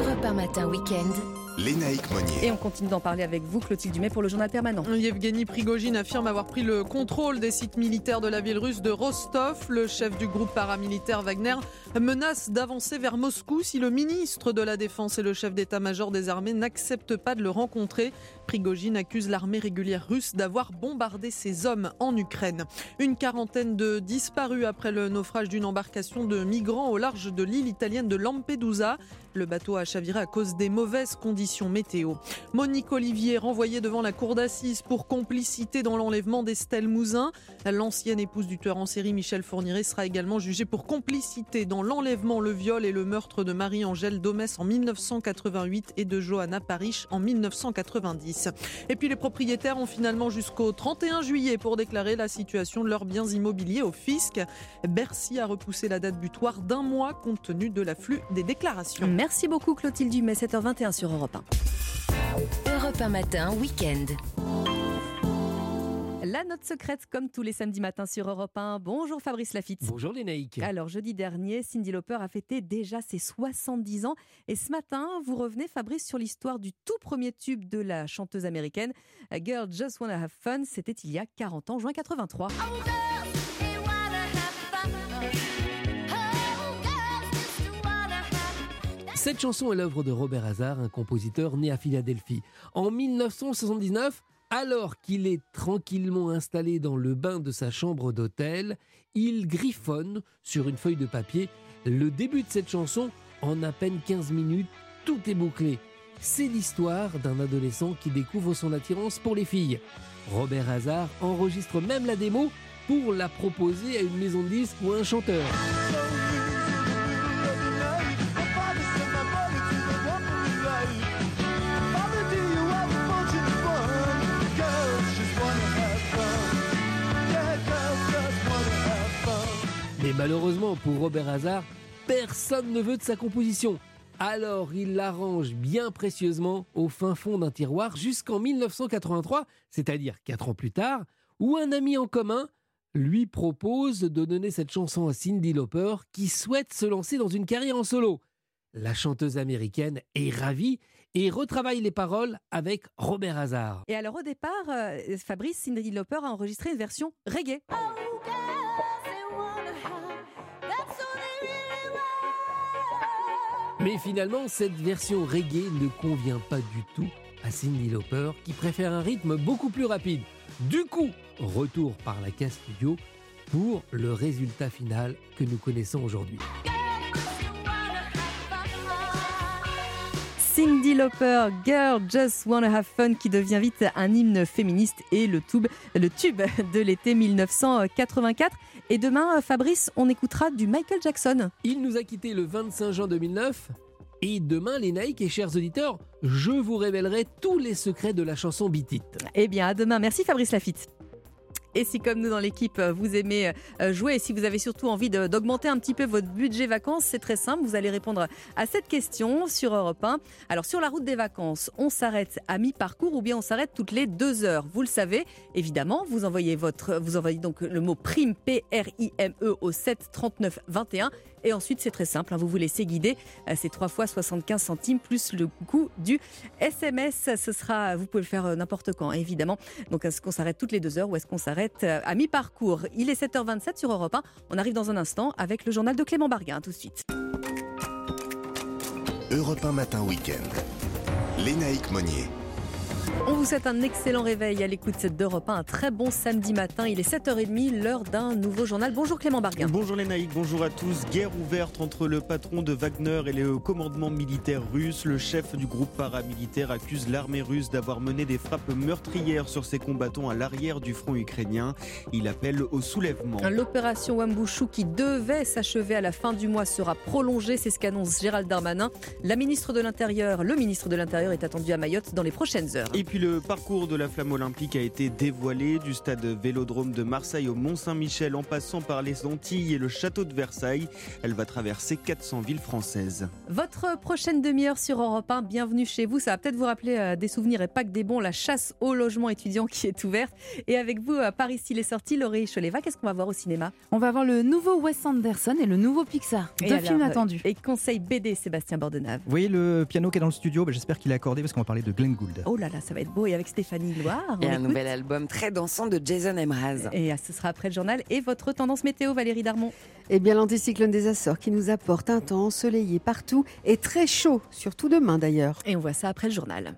Europe 1 matin week-end. Lénaïque Monnier. Et on continue d'en parler avec vous, Clotilde Dumais, pour le journal permanent. Yevgeny Prigogine affirme avoir pris le contrôle des sites militaires de la ville russe de Rostov. Le chef du groupe paramilitaire Wagner menace d'avancer vers Moscou si le ministre de la Défense et le chef d'état-major des armées n'acceptent pas de le rencontrer. Prigogine accuse l'armée régulière russe d'avoir bombardé ses hommes en Ukraine. Une quarantaine de disparus après le naufrage d'une embarcation de migrants au large de l'île italienne de Lampedusa. Le bateau a chaviré à cause des mauvaises conditions météo. Monique Olivier renvoyée devant la cour d'assises pour complicité dans l'enlèvement d'Estelle Mouzin. L'ancienne épouse du tueur en série Michel Fourniret sera également jugée pour complicité dans l'enlèvement, le viol et le meurtre de Marie-Angèle Domès en 1988 et de Johanna Parich en 1990. Et puis les propriétaires ont finalement jusqu'au 31 juillet pour déclarer la situation de leurs biens immobiliers au fisc. Bercy a repoussé la date butoir d'un mois compte tenu de l'afflux des déclarations. Merci beaucoup, Clotilde Dumais, 7h21 sur Europe 1. Europe 1 matin week-end. La note secrète, comme tous les samedis matins sur Europe 1. Bonjour Fabrice Lafitte. Bonjour Lénaïque. Alors, jeudi dernier, Cindy Lauper a fêté déjà ses 70 ans. Et ce matin, vous revenez, Fabrice, sur l'histoire du tout premier tube de la chanteuse américaine. A Girl Just Wanna Have Fun. C'était il y a 40 ans, juin 83. Cette chanson est l'œuvre de Robert Hazard, un compositeur né à Philadelphie. En 1979, alors qu'il est tranquillement installé dans le bain de sa chambre d'hôtel, il griffonne sur une feuille de papier le début de cette chanson en à peine 15 minutes, tout est bouclé. C'est l'histoire d'un adolescent qui découvre son attirance pour les filles. Robert Hazard enregistre même la démo pour la proposer à une maison de disques ou à un chanteur. Malheureusement pour Robert Hazard, personne ne veut de sa composition. Alors il l'arrange bien précieusement au fin fond d'un tiroir jusqu'en 1983, c'est-à-dire 4 ans plus tard, où un ami en commun lui propose de donner cette chanson à Cindy Lauper qui souhaite se lancer dans une carrière en solo. La chanteuse américaine est ravie et retravaille les paroles avec Robert Hazard. Et alors, au départ, euh, Fabrice, Cindy Lauper a enregistré une version reggae. Mais finalement, cette version reggae ne convient pas du tout à Cindy Lauper qui préfère un rythme beaucoup plus rapide. Du coup, retour par la case studio pour le résultat final que nous connaissons aujourd'hui. Cindy Lauper, Girl Just Wanna Have Fun, qui devient vite un hymne féministe et le tube, le tube de l'été 1984. Et demain, Fabrice, on écoutera du Michael Jackson. Il nous a quitté le 25 juin 2009. Et demain, les Nike et chers auditeurs, je vous révélerai tous les secrets de la chanson Beat It. Eh bien, à demain. Merci Fabrice Lafitte. Et si comme nous dans l'équipe, vous aimez euh, jouer et si vous avez surtout envie d'augmenter un petit peu votre budget vacances, c'est très simple. Vous allez répondre à cette question sur Europe 1. Alors sur la route des vacances, on s'arrête à mi-parcours ou bien on s'arrête toutes les deux heures? Vous le savez, évidemment, vous envoyez votre, vous envoyez donc le mot prime P R I M E au 7 39 21. Et ensuite, c'est très simple, hein, vous vous laissez guider. Euh, C'est 3 fois 75 centimes plus le coût du SMS. Ce sera, vous pouvez le faire euh, n'importe quand, hein, évidemment. Donc, est-ce qu'on s'arrête toutes les deux heures ou est-ce qu'on s'arrête euh, à mi-parcours Il est 7h27 sur Europe 1. On arrive dans un instant avec le journal de Clément Barguin. Tout de suite. Europe 1 Matin Week-end. Lénaïque Monnier. On vous souhaite un excellent réveil à l'écoute d'Europe 1. Un très bon samedi matin. Il est 7h30, l'heure d'un nouveau journal. Bonjour Clément Barguin. Bonjour les naïcs, bonjour à tous. Guerre ouverte entre le patron de Wagner et le commandement militaire russe. Le chef du groupe paramilitaire accuse l'armée russe d'avoir mené des frappes meurtrières sur ses combattants à l'arrière du front ukrainien. Il appelle au soulèvement. L'opération Wambushu qui devait s'achever à la fin du mois sera prolongée, c'est ce qu'annonce Gérald Darmanin. La ministre de l'Intérieur, le ministre de l'Intérieur est attendu à Mayotte dans les prochaines heures. Et puis le parcours de la flamme olympique a été dévoilé du stade Vélodrome de Marseille au Mont-Saint-Michel en passant par les Antilles et le château de Versailles. Elle va traverser 400 villes françaises. Votre prochaine demi-heure sur Europe 1, bienvenue chez vous. Ça va peut-être vous rappeler euh, des souvenirs et pas que des bons. La chasse au logement étudiant qui est ouverte. Et avec vous, à Paris, s'il est sorti, Laurie Choleva, qu'est-ce qu'on va voir au cinéma? On va voir le nouveau Wes Anderson et le nouveau Pixar. Deux films euh, attendus. Et conseil BD, Sébastien Bordenave. Vous voyez le piano qui est dans le studio Bah, J'espère qu'il est accordé parce qu'on va parler de Glenn Gould. Oh là là, ça va être beau. Et avec Stéphanie Loire. Et un écoute. nouvel album très dansant de Jason Emraz. Et euh, ce sera après le journal. Et votre tendance météo, Valérie Darmon Eh bien, l'anticyclone des Açores qui nous apporte un temps ensoleillé partout et très chaud, surtout demain d'ailleurs. Et on voit ça après le journal.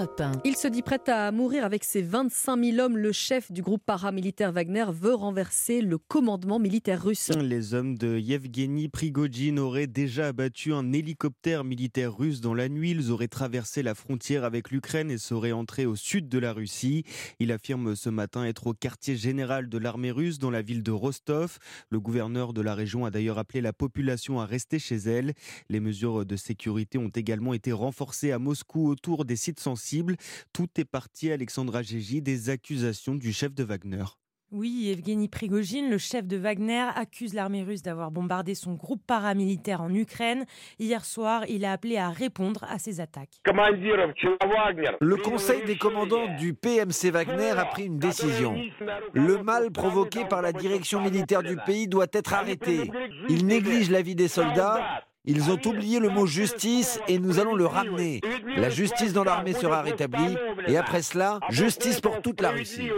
Europe 1. Il se dit prêt à mourir avec ses 25 000 hommes. Le chef du groupe paramilitaire Wagner veut renverser le commandement militaire russe. Les hommes de Yevgeny Prigogine auraient déjà abattu un hélicoptère militaire russe dans la nuit. Ils auraient traversé la frontière avec l'Ukraine et seraient entrés au sud de la Russie. Il affirme ce matin être au quartier général de l'armée russe dans la ville de Rostov. Le gouverneur de la région a d'ailleurs appelé la population à rester chez elle. Les mesures de sécurité ont également été renforcées à Moscou autour des sites sensibles. Tout est parti, Alexandra Gégi, des accusations du chef de Wagner. Oui, Evgeny Prigogine, le chef de Wagner, accuse l'armée russe d'avoir bombardé son groupe paramilitaire en Ukraine. Hier soir, il a appelé à répondre à ces attaques. Le conseil des commandants du PMC Wagner a pris une décision. Le mal provoqué par la direction militaire du pays doit être arrêté. Ils négligent la vie des soldats. Ils ont oublié le mot justice et nous allons le ramener. La justice dans l'armée sera rétablie et après cela, justice pour toute la Russie.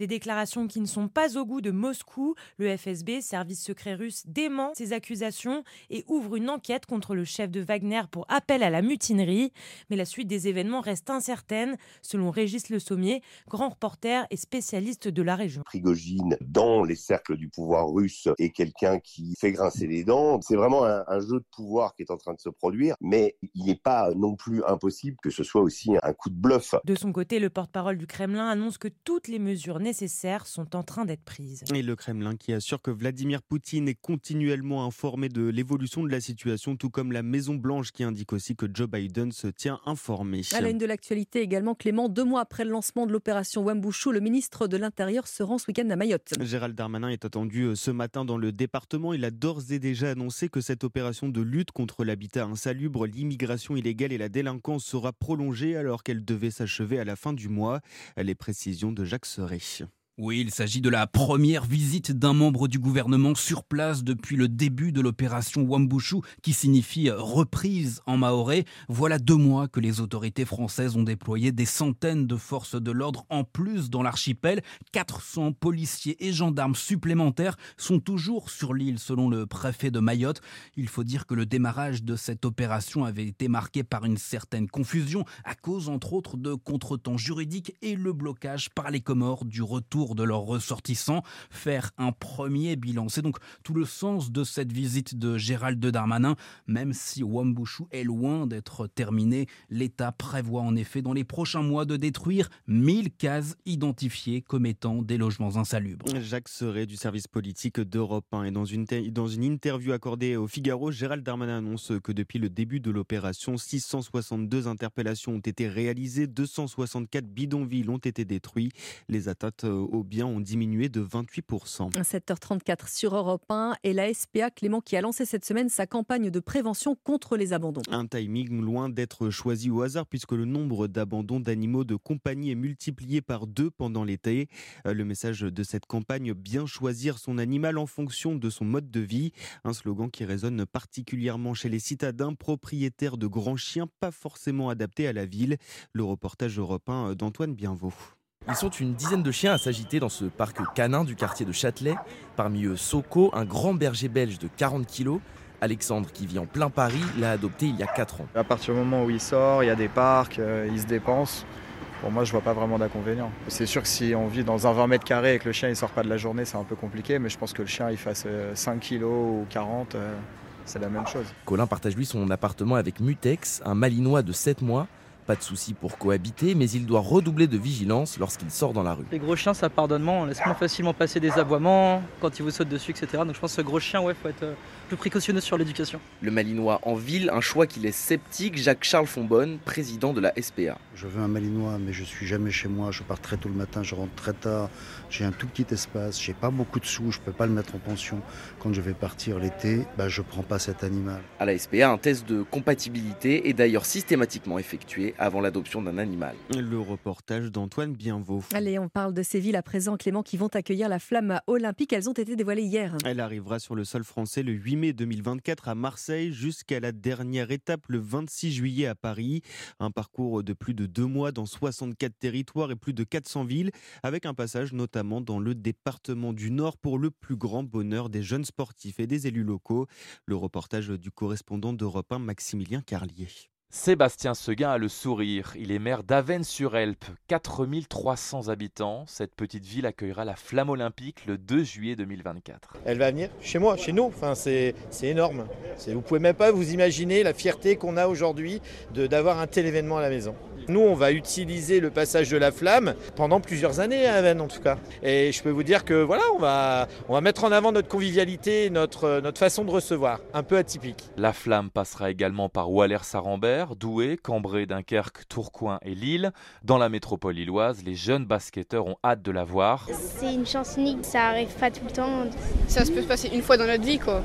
Des déclarations qui ne sont pas au goût de Moscou. Le FSB, service secret russe, dément ces accusations et ouvre une enquête contre le chef de Wagner pour appel à la mutinerie. Mais la suite des événements reste incertaine, selon Régis Le Sommier, grand reporter et spécialiste de la région. Prigogine, dans les cercles du pouvoir russe, est quelqu'un qui fait grincer les dents. C'est vraiment un, un jeu de pouvoir qui est en train de se produire, mais il n'est pas non plus impossible que ce soit aussi un coup de bluff. De son côté, le porte-parole du Kremlin annonce que toutes les mesures nécessaires sont en train d'être prises. Et le Kremlin qui assure que Vladimir Poutine est continuellement informé de l'évolution de la situation, tout comme la Maison-Blanche qui indique aussi que Joe Biden se tient informé. À la une de l'actualité également, Clément, deux mois après le lancement de l'opération Wambushu, le ministre de l'Intérieur se rend ce week-end à Mayotte. Gérald Darmanin est attendu euh, ce matin dans le département. Il a d'ores et déjà annoncé que cette opération de lutte contre l'habitat insalubre, l'immigration illégale et la délinquance sera prolongée alors qu'elle devait s'achever à la fin du mois? Les précisions de Jacques Serret. Oui, il s'agit de la première visite d'un membre du gouvernement sur place depuis le début de l'opération Wambushu, qui signifie reprise en maoré. Voilà deux mois que les autorités françaises ont déployé des centaines de forces de l'ordre en plus dans l'archipel. 400 policiers et gendarmes supplémentaires sont toujours sur l'île, selon le préfet de Mayotte. Il faut dire que le démarrage de cette opération avait été marqué par une certaine confusion, à cause entre autres de contretemps juridiques et le blocage par les Comores du retour retour de leurs ressortissants, faire un premier bilan. C'est donc tout le sens de cette visite de Gérald Darmanin. Même si Wambushu est loin d'être terminé, l'État prévoit en effet dans les prochains mois de détruire 1000 cases identifiées comme étant des logements insalubres. Jacques Serret du service politique d'Europe 1 et dans une, dans une interview accordée au Figaro, Gérald Darmanin annonce que depuis le début de l'opération, 662 interpellations ont été réalisées, 264 bidonvilles ont été détruits. Les atteintes aux biens ont diminué de 28%. 7h34 sur Europe 1 et la SPA Clément qui a lancé cette semaine sa campagne de prévention contre les abandons. Un timing loin d'être choisi au hasard puisque le nombre d'abandons d'animaux de compagnie est multiplié par deux pendant l'été. Le message de cette campagne, bien choisir son animal en fonction de son mode de vie. Un slogan qui résonne particulièrement chez les citadins propriétaires de grands chiens pas forcément adaptés à la ville. Le reportage européen d'Antoine Bienvaux. Ils sont une dizaine de chiens à s'agiter dans ce parc canin du quartier de Châtelet. Parmi eux, Soko, un grand berger belge de 40 kilos. Alexandre, qui vit en plein Paris, l'a adopté il y a 4 ans. À partir du moment où il sort, il y a des parcs, euh, il se dépense. Pour moi, je vois pas vraiment d'inconvénient. C'est sûr que si on vit dans un 20 mètres carrés et que le chien il sort pas de la journée, c'est un peu compliqué, mais je pense que le chien il fasse 5 kilos ou 40, euh, c'est la même chose. Colin partage lui son appartement avec Mutex, un malinois de 7 mois. Pas de souci pour cohabiter, mais il doit redoubler de vigilance lorsqu'il sort dans la rue. Les gros chiens, ça pardonne moins, on laisse moins facilement passer des aboiements quand ils vous sautent dessus, etc. Donc je pense que ce gros chien, ouais, faut être euh, plus précautionneux sur l'éducation. Le Malinois en ville, un choix qui laisse sceptique Jacques-Charles Fonbonne, président de la SPA. Je veux un Malinois, mais je suis jamais chez moi. Je pars très tôt le matin, je rentre très tard. J'ai un tout petit espace, j'ai pas beaucoup de sous, je peux pas le mettre en pension. Quand je vais partir l'été, bah, je prends pas cet animal. À la SPA, un test de compatibilité est d'ailleurs systématiquement effectué avant l'adoption d'un animal. Le reportage d'Antoine Bienvaux. Allez, on parle de ces villes à présent, Clément, qui vont accueillir la flamme olympique. Elles ont été dévoilées hier. Elle arrivera sur le sol français le 8 mai 2024 à Marseille jusqu'à la dernière étape le 26 juillet à Paris. Un parcours de plus de deux mois dans 64 territoires et plus de 400 villes, avec un passage notamment dans le département du Nord pour le plus grand bonheur des jeunes sportifs et des élus locaux. Le reportage du correspondant d'Europe 1, Maximilien Carlier. Sébastien Seguin a le sourire. Il est maire d'Avennes-sur-Elpe, 4300 habitants. Cette petite ville accueillera la flamme olympique le 2 juillet 2024. Elle va venir chez moi, chez nous. Enfin, c'est énorme. Vous pouvez même pas vous imaginer la fierté qu'on a aujourd'hui d'avoir un tel événement à la maison. Nous, on va utiliser le passage de la flamme pendant plusieurs années à Avennes, en tout cas. Et je peux vous dire que voilà, on va, on va mettre en avant notre convivialité, notre, notre façon de recevoir, un peu atypique. La flamme passera également par Waller-Sarambert, Douai, Cambrai, Dunkerque, Tourcoing et Lille. Dans la métropole lilloise, les jeunes basketteurs ont hâte de la voir. C'est une chance unique, ça arrive pas tout le temps. Ça se peut se passer une fois dans notre vie, quoi.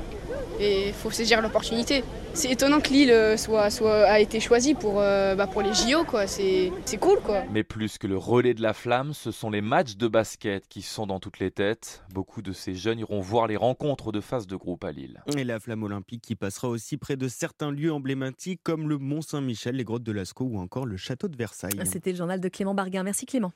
Et il faut saisir l'opportunité. C'est étonnant que Lille soit, soit, a été choisie pour, euh, bah pour les JO, quoi. C'est cool, quoi. Mais plus que le relais de la flamme, ce sont les matchs de basket qui sont dans toutes les têtes. Beaucoup de ces jeunes iront voir les rencontres de phase de groupe à Lille. Et la flamme olympique qui passera aussi près de certains lieux emblématiques comme le Mont Saint-Michel, les grottes de Lascaux ou encore le château de Versailles. C'était le journal de Clément Barguin. Merci Clément.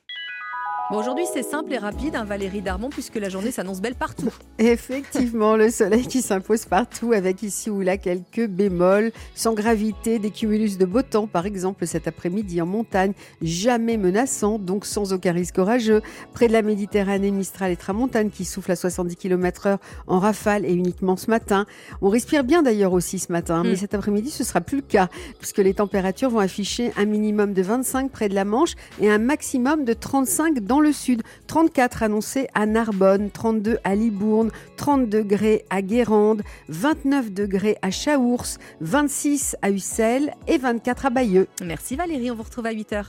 Bon, aujourd'hui, c'est simple et rapide, un Valérie Darmon, puisque la journée s'annonce belle partout. Effectivement, le soleil qui s'impose partout, avec ici ou là quelques bémols, sans gravité, des cumulus de beau temps, par exemple cet après-midi en montagne, jamais menaçant, donc sans aucun risque orageux. Près de la Méditerranée, Mistral et Tramontane qui souffle à 70 km/h en rafale et uniquement ce matin. On respire bien d'ailleurs aussi ce matin, mais cet après-midi, ce sera plus le cas, puisque les températures vont afficher un minimum de 25 près de la Manche et un maximum de 35 dans le sud, 34 annoncés à Narbonne, 32 à Libourne, 30 degrés à Guérande, 29 degrés à Chaours, 26 à Ussel et 24 à Bayeux. Merci Valérie, on vous retrouve à 8h.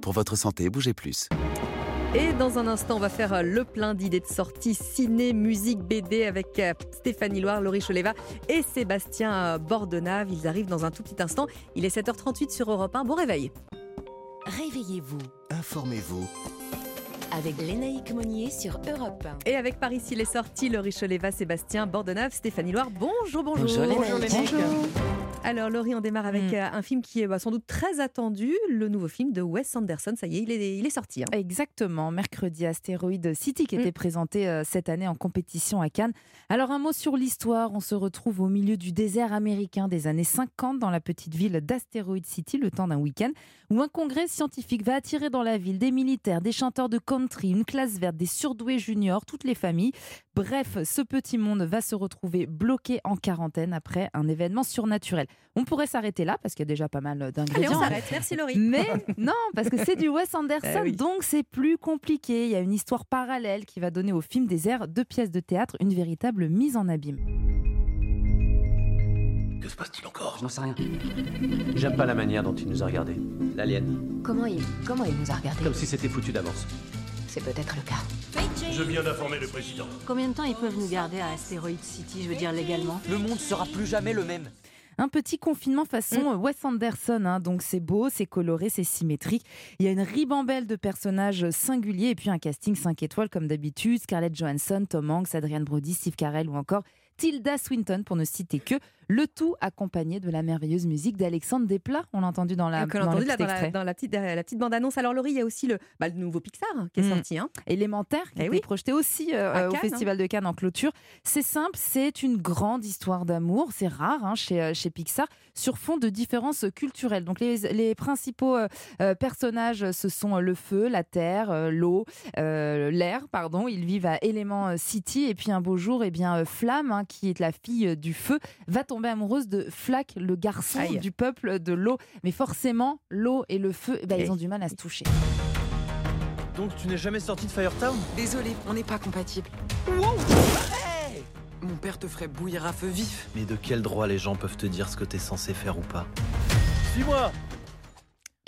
Pour votre santé, bougez plus. Et dans un instant, on va faire le plein d'idées de sorties ciné, musique, BD avec euh, Stéphanie Loire, Laurie Choleva et Sébastien euh, Bordenave. Ils arrivent dans un tout petit instant. Il est 7h38 sur Europe 1. Bon réveil. Réveillez-vous. Informez-vous avec Lénaïque Monnier sur Europe 1. Et avec Paris, il est sorti, Laurie Choleva, Sébastien Bordenave, Stéphanie Loire. Bonjour, bonjour. Bonjour, Lénaïque. bonjour. Alors Laurie, on démarre avec Mm. euh, un film qui est bah, sans doute très attendu, le nouveau film de Wes Anderson. Ça y est, il est, il est sorti. hein. Exactement, mercredi Astéroid City qui était présenté euh, cette année en compétition à Cannes. Alors un mot sur l'histoire, on se retrouve au milieu du désert américain des années 50 dans la petite ville d'Astéroid City le temps d'un week-end où un congrès scientifique va attirer dans la ville des militaires, des chanteurs de country, une classe verte, des surdoués juniors, toutes les familles. Bref, ce petit monde va se retrouver bloqué en quarantaine après un événement surnaturel. On pourrait s'arrêter là parce qu'il y a déjà pas mal Allez, d'ingrédients. on s'arrête. Merci Laurie. Mais non, parce que c'est du Wes Anderson, Eh oui. donc c'est plus compliqué. Il y a une histoire parallèle qui va donner au film des airs deux pièces de théâtre une véritable mise en abîme. Que se passe-t-il encore? Je n'en sais rien. J'aime pas la manière dont il nous a regardés. L'alien. Comment il, comment il nous a regardés? Comme si c'était foutu d'avance. C'est peut-être le cas. Je viens d'informer le président. Combien de temps ils peuvent nous garder à Asteroid City, je veux dire légalement? Le monde sera plus jamais le même. Un petit confinement façon Mm. Wes Anderson, hein. donc c'est beau, c'est coloré, c'est symétrique. Il y a une ribambelle de personnages singuliers et puis un casting 5 étoiles comme d'habitude. Scarlett Johansson, Tom Hanks, Adrian Brody, Steve Carell ou encore Tilda Swinton pour ne citer que. Le tout accompagné de la merveilleuse musique d'Alexandre Desplat. On l'a entendu dans la, Donc, on l'a dans le entendu là, petit dans, la, extrait. dans la petite, la petite bande-annonce. Alors Laurie, il y a aussi le, bah, le nouveau Pixar hein, qui est Mm. sorti. hein. Élémentaire qui Eh était oui. projeté aussi euh, au Cannes, Festival de Cannes en clôture. C'est simple, c'est une grande histoire d'amour. C'est rare hein, chez, euh, chez Pixar sur fond de différences culturelles. Donc les, les principaux euh, personnages, ce sont le feu, la terre, l'eau, euh, l'air. Pardon, ils vivent à Element City et puis un beau jour, eh bien Flamme, hein, qui est la fille du feu, va tomber amoureuse de Flack, le garçon Aïe. du peuple de l'eau. Mais forcément, l'eau et le feu, eh ben, Et- ils ont du mal à se toucher. Donc tu n'es jamais sorti de Firetown? Désolé, on n'est pas compatibles. Mon père te ferait bouillir à feu vif. Mais de quel droit les gens peuvent te dire ce que t'es censé faire ou pas? Suis-moi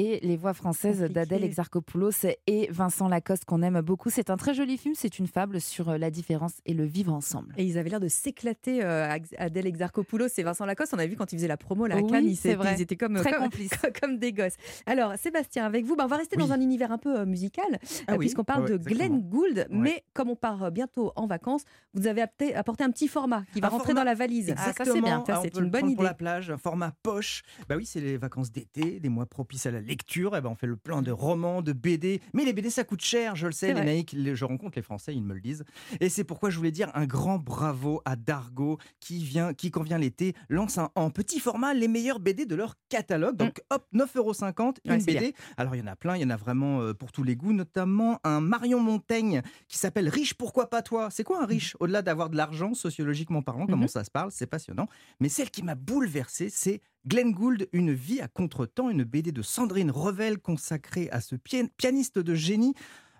et les voix françaises d'Adèle Exarchopoulos et Vincent Lacoste qu'on aime beaucoup. C'est un très joli film, c'est une fable sur euh, la différence et le vivre ensemble. Et ils avaient l'air de s'éclater, euh, Adèle Exarchopoulos et Vincent Lacoste. On a vu quand ils faisaient la promo là, à Oui, Cannes, ils, vrai. ils étaient comme, Très comme, complices. comme des gosses. Alors, Sébastien, avec vous, bah, on va rester dans un univers un peu euh, musical, Ah euh, oui, puisqu'on parle ouais, de exactement. Glenn Gould. Ouais. Mais comme on part bientôt en vacances, vous avez apporté un petit format qui va Un rentrer format- dans la valise. Exactement. Ah, ça, c'est bien. Ça, Ah, c'est une bonne idée. Pour la plage, un format poche. Bah oui, c'est les vacances d'été, des mois propices à la lecture. Et ben on fait le plein de romans, de BD. Mais les BD, ça coûte cher, je le sais. Les naïcs, les- je rencontre les Français, ils me le disent. Et c'est pourquoi je voulais dire un grand bravo à Dargo qui vient, qui quand vient l'été, lance un, en petit format les meilleurs BD de leur catalogue. Donc hop, 9,50€ une Mm. Ouais, BD. Alors il y en a plein, il y en a vraiment euh, pour tous les goûts, notamment un Marion Montaigne qui s'appelle Riche, pourquoi pas toi? C'est quoi un riche Mm. Au-delà d'avoir de l'argent, sociologiquement parlant, comment Mhm. ça se parle, c'est passionnant. Mais celle qui m'a bouleversé, c'est Glenn Gould, Une vie à contre-temps, une BD de Sandrine Revel consacrée à ce pian- pianiste de génie.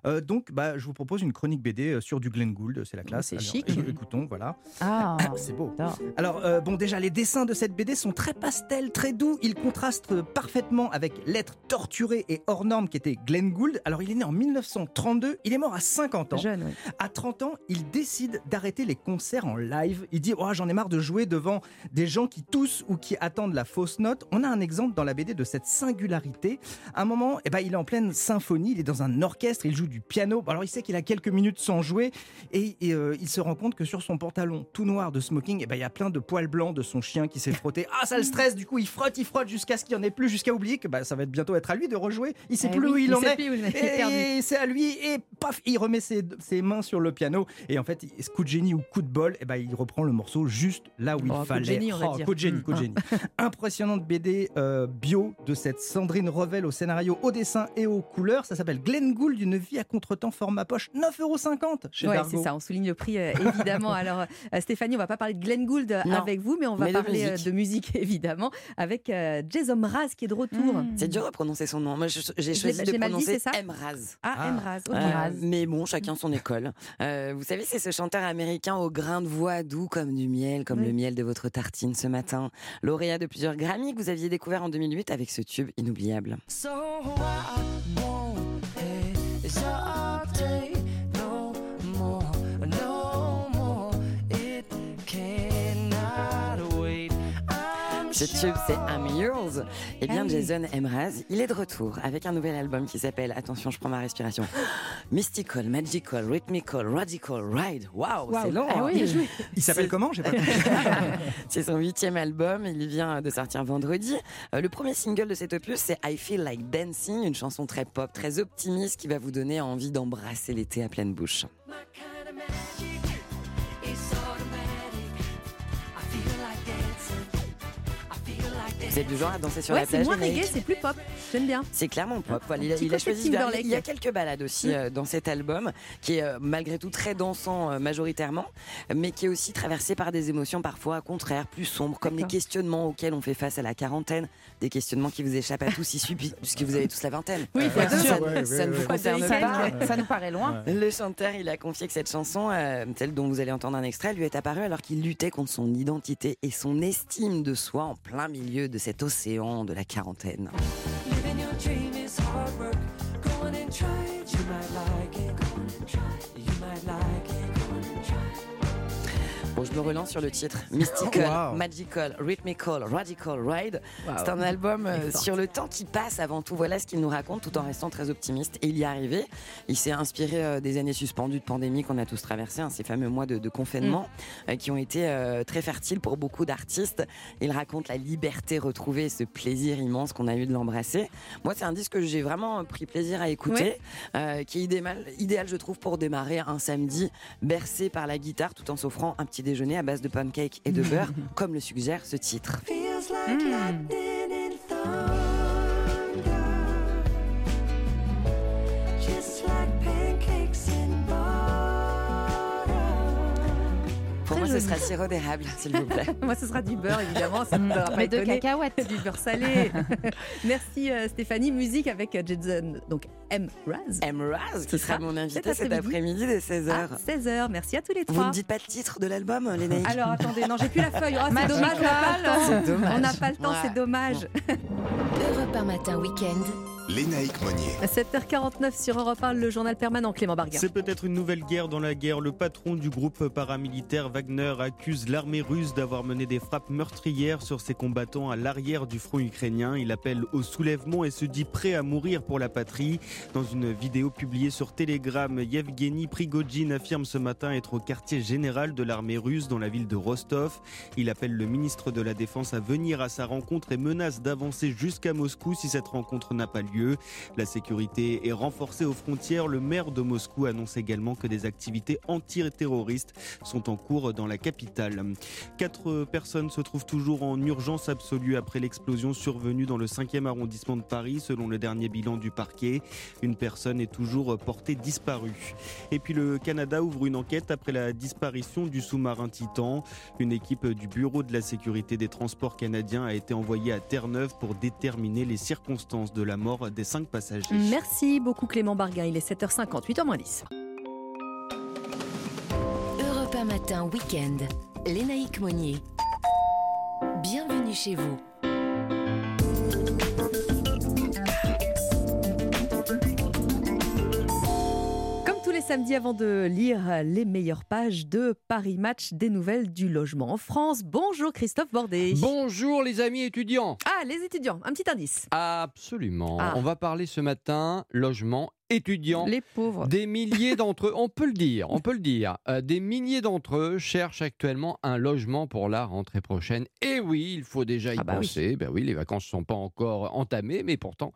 Euh, donc, bah, je vous propose une chronique BD euh, sur du Glenn Gould, c'est la classe. c'est chic. Écoutons, voilà. Ah, C'est beau. Alors, euh, bon, déjà, les dessins de cette BD sont très pastels, très doux. Ils contrastent parfaitement avec l'être torturé et hors norme qui était Glenn Gould. Alors, il est né en 1932, il est mort à 50 ans. Jeune, oui. À 30 ans, il décide d'arrêter les concerts en live. Il dit oh, J'en ai marre de jouer devant des gens qui toussent ou qui attendent la fausse note. On a un exemple dans la BD de cette singularité. À un moment, eh ben, il est en pleine symphonie, il est dans un orchestre, il joue du piano. Alors, il sait qu'il a quelques minutes sans jouer et, et, euh, il se rend compte que sur son pantalon tout noir de smoking, eh ben, il y a plein de poils blancs de son chien qui s'est frotté. Ah, ça le stresse, du coup, il frotte, il frotte jusqu'à ce qu'il n'y en ait plus, jusqu'à oublier que bah, ça va être bientôt être à lui de rejouer. Il sait Eh plus oui, où il, il en est. Et c'est à lui, et paf, il remet ses, ses mains sur le piano. Et en fait, coup de génie ou coup de bol, eh ben, il reprend le morceau juste là où Oh, il coup de fallait. génie, on va Oh, dire. coup de génie, coup de génie. Impressionnante BD euh, bio de cette Sandrine Revel au scénario, au dessin et aux couleurs. Ça s'appelle Glenn Gould, une vie à contre-temps format poche, 9,50€ chez Ouais, Dargo. c'est ça, on souligne le prix euh, évidemment. Alors euh, Stéphanie, on va pas parler de Glenn Gould euh, Non, avec vous, mais on va mais parler musique. de musique évidemment avec euh, Jason Mraz qui est de retour. Mm. C'est dur de prononcer son nom. Moi, j'ai choisi de prononcer Emraz. Ah, Emraz, ok. Euh, mais bon, chacun son école. Euh, vous savez, c'est ce chanteur américain au grain de voix doux comme du miel, comme Oui. le miel de votre tartine ce matin. Lauréat de plusieurs Grammy que vous aviez découvert en 2008 avec ce tube inoubliable. So It's your no more. It cannot wait. I'm Ce tube, c'est I'm Yours. Eh bien, Ah. Jason Mraz, il est de retour avec un nouvel album qui s'appelle, attention, je prends ma respiration, Mystical, Magical, Rhythmical, Radical Ride. Waouh, Waouh. c'est long. Ah hein. oui. Il s'appelle comment J'ai pas compris. C'est son huitième album, il vient de sortir vendredi. Euh, le premier single de cet opus, c'est I Feel Like Dancing, une chanson très pop, très optimiste qui va vous donner envie d'embrasser l'été à pleine bouche. Vous êtes du genre à danser sur Ouais, la c'est plage moins Lénaïque reggae, c'est plus pop. J'aime bien. c'est clairement pop. Voilà, il, a, il choisi. Il y a quelques balades aussi Mm. euh, dans cet album, qui est euh, malgré tout très dansant euh, majoritairement, mais qui est aussi traversé par des émotions parfois contraires, plus sombres, comme les questionnements auxquels on fait face à la quarantaine, des questionnements qui vous échappent à tous ici, puisque vous avez tous la vingtaine. Oui, Euh, bien ça, sûr. ça Ouais, ne ouais, vous ouais. concerne Ça pas. nous- ça nous paraît loin. Le chanteur, il a confié que cette chanson, euh, celle dont vous allez entendre un extrait, lui est apparue alors qu'il luttait contre son identité et son estime de soi en plein milieu de cet océan de la quarantaine. Me relance sur le titre. Mystical, Wow. Magical, Rhythmical, Radical Ride. Wow. C'est un album euh, sur le temps qui passe avant tout. Voilà ce qu'il nous raconte tout en restant très optimiste. Et il y est arrivé. Il s'est inspiré euh, des années suspendues de pandémie qu'on a tous traversées, hein, ces fameux mois de, de confinement euh, qui ont été très fertiles pour beaucoup d'artistes. Il raconte la liberté retrouvée et ce plaisir immense qu'on a eu de l'embrasser. Moi, c'est un disque que j'ai vraiment pris plaisir à écouter, qui est idéal, idéal, je trouve, pour démarrer un samedi bercé par la guitare tout en s'offrant un petit déjeuner à base de pancakes et de beurre, comme le suggère ce titre. Feels ce sera sirop d'érable, s'il vous plaît. Moi, ce sera du beurre, évidemment. Ça ne pas Mais de étonner. cacahuètes. Du beurre salé. Merci euh, Stéphanie. Musique avec Jason, donc M. Raz. M. Raz, qui sera mon invité cet après-midi dès 16h. À 16h. Merci à tous les Vous trois. ne dites pas le titre de l'album, Lénaïque Alors attendez, non, j'ai plus la feuille. Oh, c'est dommage, on n'a pas le temps. C'est dommage. On n'a pas le temps, Ouais. c'est dommage. Europe 1 matin week-end. Lénaïque Monnier. 7h49 sur Europe 1, le journal permanent Clément Bargain. C'est peut-être une nouvelle guerre dans la guerre. Le patron du groupe paramilitaire Wagner accuse l'armée russe d'avoir mené des frappes meurtrières sur ses combattants à l'arrière du front ukrainien. Il appelle au soulèvement et se dit prêt à mourir pour la patrie. Dans une vidéo publiée sur Telegram, Yevgeny Prigogine affirme ce matin être au quartier général de l'armée russe dans la ville de Rostov. Il appelle le ministre de la Défense à venir à sa rencontre et menace d'avancer jusqu'à Moscou si cette rencontre n'a pas lieu. La sécurité est renforcée aux frontières. Le maire de Moscou annonce également que des activités antiterroristes sont en cours dans la capitale. Quatre personnes se trouvent toujours en urgence absolue après l'explosion survenue dans le 5e arrondissement de Paris, selon le dernier bilan du parquet. Une personne est toujours portée disparue. Et puis le Canada ouvre une enquête après la disparition du sous-marin Titan. Une équipe du Bureau de la sécurité des transports canadiens a été envoyée à Terre-Neuve pour déterminer les circonstances de la mort des cinq passagers. Merci beaucoup Clément Bargain. Il est 7h50, 8h10. Europe 1 matin week-end. Lénaïque Monnier. Bienvenue chez vous. Samedis avant de lire les meilleures pages de Paris Match des nouvelles du logement en France. Bonjour Christophe Bordet. Bonjour les amis étudiants. Ah, les étudiants, un petit indice. Absolument. Ah. On va parler ce matin logement étudiants. Les pauvres. Des milliers d'entre eux, on peut le dire, on peut le dire, euh, des milliers d'entre eux cherchent actuellement un logement pour la rentrée prochaine. Et oui, il faut déjà y Ah bah oui. penser. Ben oui, les vacances ne sont pas encore entamées, mais pourtant,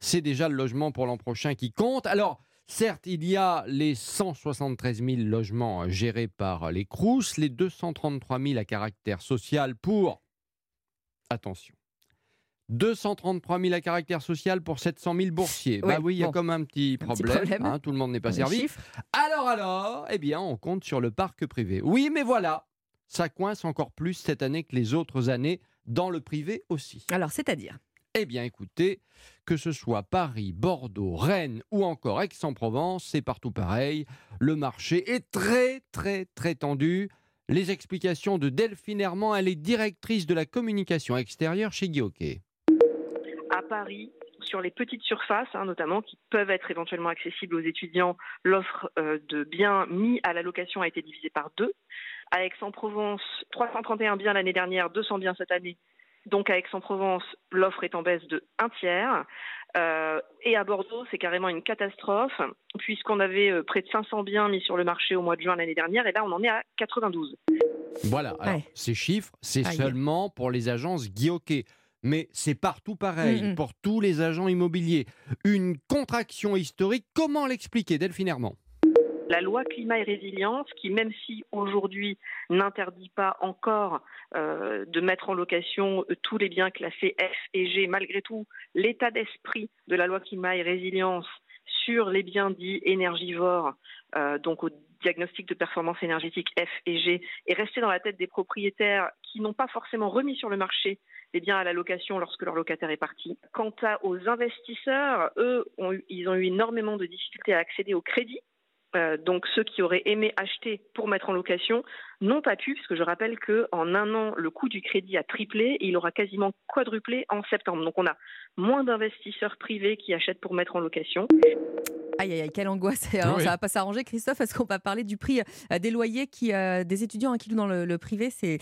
c'est déjà le logement pour l'an prochain qui compte. Alors, Certes, il y a les 173 000 logements euh, gérés par les CROUS, les 233 000 à caractère social pour... Attention. 233 000 à caractère social pour 700 000 boursiers. Ouais, bah oui, il y a comme un petit Un petit problème. hein, tout le monde n'est pas servi. Alors, alors, eh bien, on compte sur le parc privé. Oui, mais voilà, ça coince encore plus cette année que les autres années, dans le privé aussi. Alors, c'est-à-dire Eh bien, écoutez, que ce soit Paris, Bordeaux, Rennes ou encore Aix-en-Provence, c'est partout pareil. Le marché est très, très, très tendu. Les explications de Delphine Herman, elle est directrice de la communication extérieure chez Guillauquet. à Paris sur les petites surfaces, hein, notamment, qui peuvent être éventuellement accessibles aux étudiants, l'offre euh, de biens mis à la location a été divisée par deux. À Aix-en-Provence, 331 biens l'année dernière, 200 biens cette année. Donc à Aix-en-Provence, l'offre est en baisse de un tiers. Euh, et à Bordeaux, c'est carrément une catastrophe, puisqu'on avait euh, près de 500 biens mis sur le marché au mois de juin l'année dernière, et là on en est à 92. Voilà, alors, Ouais. ces chiffres, c'est seulement pour les agences Guilloquet. Mais c'est partout pareil, Mm, mm. pour tous les agents immobiliers. Une contraction historique, comment l'expliquer, Delphine Herman La loi climat et résilience, qui même si aujourd'hui n'interdit pas encore euh, de mettre en location euh, tous les biens classés F et G, malgré tout, l'état d'esprit de la loi climat et résilience sur les biens dits énergivores, euh, donc au diagnostic de performance énergétique F et G, est resté dans la tête des propriétaires qui n'ont pas forcément remis sur le marché les biens à la location lorsque leur locataire est parti. Quant aux investisseurs, eux, ils ont eu énormément de difficultés à accéder au crédit. Euh, donc ceux qui auraient aimé acheter pour mettre en location n'ont pas pu, puisque je rappelle qu'en un an, le coût du crédit a triplé et il aura quasiment quadruplé en septembre. Donc on a moins d'investisseurs privés qui achètent pour mettre en location. Aïe, aïe, aïe, quelle angoisse. Alors, Oui. Ça va pas s'arranger, Christophe, parce qu'on va parler du prix euh, des loyers qui, euh, des étudiants hein, qui louent dans le, le privé. C'est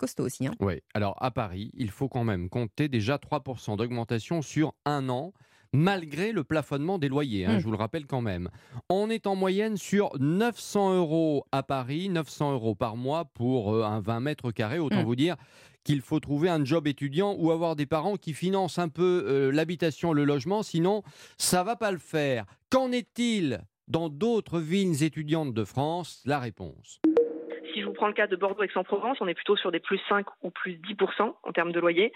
costaud aussi. Hein. Oui, alors à Paris, il faut quand même compter déjà 3% d'augmentation sur un an, malgré le plafonnement des loyers, hein, Mm. je vous le rappelle quand même. On est en moyenne sur 900 euros à Paris, 900 euros par mois pour euh, un 20 mètres carrés, autant Mm. vous dire qu'il faut trouver un job étudiant ou avoir des parents qui financent un peu euh, l'habitation, le logement, sinon ça va pas le faire. Qu'en est-il dans d'autres villes étudiantes de France? La réponse. Si je vous prends le cas de Bordeaux-Aix-en-Provence, on est plutôt sur des plus 5 ou plus 10% en termes de loyer.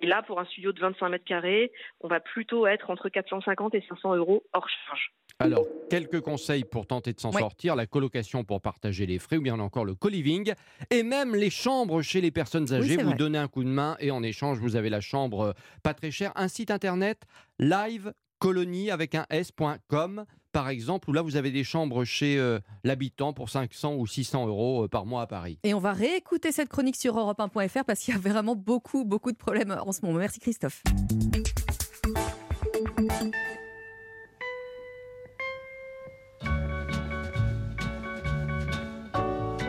Et là, pour un studio de 25 mètres carrés, on va plutôt être entre 450 et 500 euros hors charge. Alors, quelques conseils pour tenter de s'en Ouais. sortir, la colocation pour partager les frais ou bien encore le co-living et même les chambres chez les personnes âgées. vous vrai. donnez un coup de main et en échange, vous avez la chambre euh, pas très chère. Un site internet livecolonie avec un s.com par exemple, où là vous avez des chambres chez euh, l'habitant pour 500 ou 600 euros euh, par mois à Paris. Et on va réécouter cette chronique sur europe1.fr parce qu'il y a vraiment beaucoup, beaucoup de problèmes en ce moment. Merci Christophe.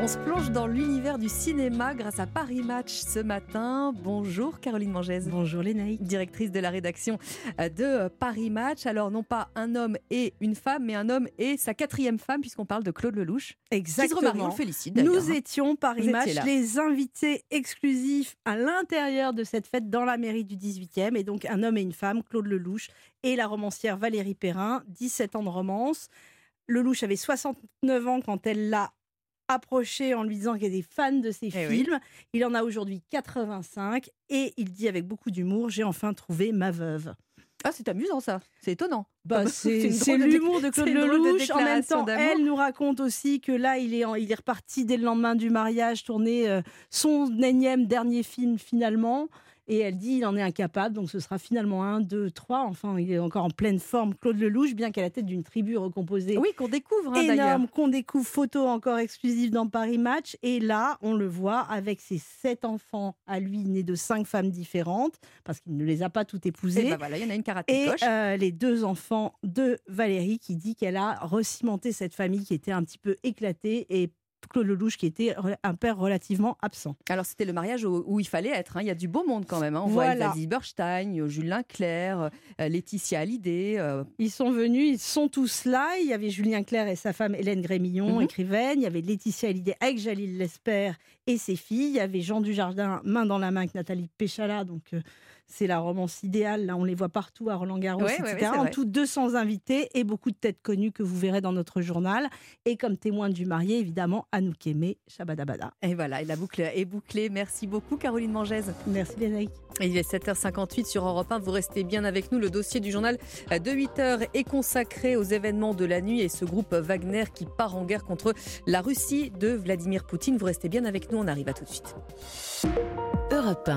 On se plonge dans l'univers du cinéma grâce à Paris Match ce matin. Bonjour Caroline Mangès. Bonjour Lénaï. Directrice de la rédaction euh, de Paris Match. Alors non pas un homme et une femme, mais un homme et sa quatrième femme puisqu'on parle de Claude Lelouch. Exactement. Qui se remarie, on le félicite Nous hein. étions Paris Vous Match, les invités exclusifs à l'intérieur de cette fête dans la mairie du 18e. Et donc un homme et une femme, Claude Lelouch et la romancière Valérie Perrin, 17 ans de romance. Lelouch avait 69 ans quand elle l'a approché en lui disant qu'elle était fan de ses Eh oui. films. Il en a aujourd'hui 85 et il dit avec beaucoup d'humour J'ai enfin trouvé ma veuve. Ah, c'est amusant ça. C'est étonnant. Bah, c'est de l'humour de déc- Claude drôle de Lelouch. En même temps, elle nous raconte aussi que là, il est, en- il est reparti dès le lendemain du mariage, tourner euh, son énième dernier film finalement. Et elle dit il en est incapable, donc ce sera finalement un, deux, trois. Enfin, il est encore en pleine forme, Claude Lelouch, bien qu'à la tête d'une tribu recomposée. Oui, qu'on découvre hein, énorme, qu'on découvre photo encore exclusive dans Paris Match. Et là, on le voit avec ses sept enfants à lui, nés de cinq femmes différentes, parce qu'il ne les a pas toutes épousées. Et bah voilà, il y en a une Et euh, les deux enfants de Valérie qui dit qu'elle a recimenté cette famille qui était un petit peu éclatée et Claude Lelouch qui était un père relativement absent. Alors c'était le mariage où, où il fallait être. hein. Il y a du beau monde quand même. hein. On voit. Elsa Zieberstein, euh, Julien Clerc, euh, Laetitia Hallyday. euh, Ils sont venus, ils sont tous là. Il y avait Julien Clerc et sa femme Hélène Grémillon, Mhm. écrivaine. Il y avait Laetitia Hallyday avec Jalil Lesper et ses filles. Il y avait Jean Dujardin, main dans la main avec Nathalie Péchala. Donc euh, c'est la romance idéale. Là, on les voit partout à Roland Garros, Ouais, etc. ouais, en vrai. tout, 200 invités et beaucoup de têtes connues que vous verrez dans notre journal. Et comme témoin du marié, évidemment, Anouk Aimé, Shabadabada. Et voilà, et la boucle est bouclée. Merci beaucoup Caroline Mangès. Merci Lénaïque. Il est 7h58 sur Europe 1. Vous restez bien avec nous. Le dossier du journal de 8h est consacré aux événements de la nuit et ce groupe Wagner qui part en guerre contre la Russie de Vladimir Poutine. Vous restez bien avec nous. On arrive à tout de suite. Europe 1.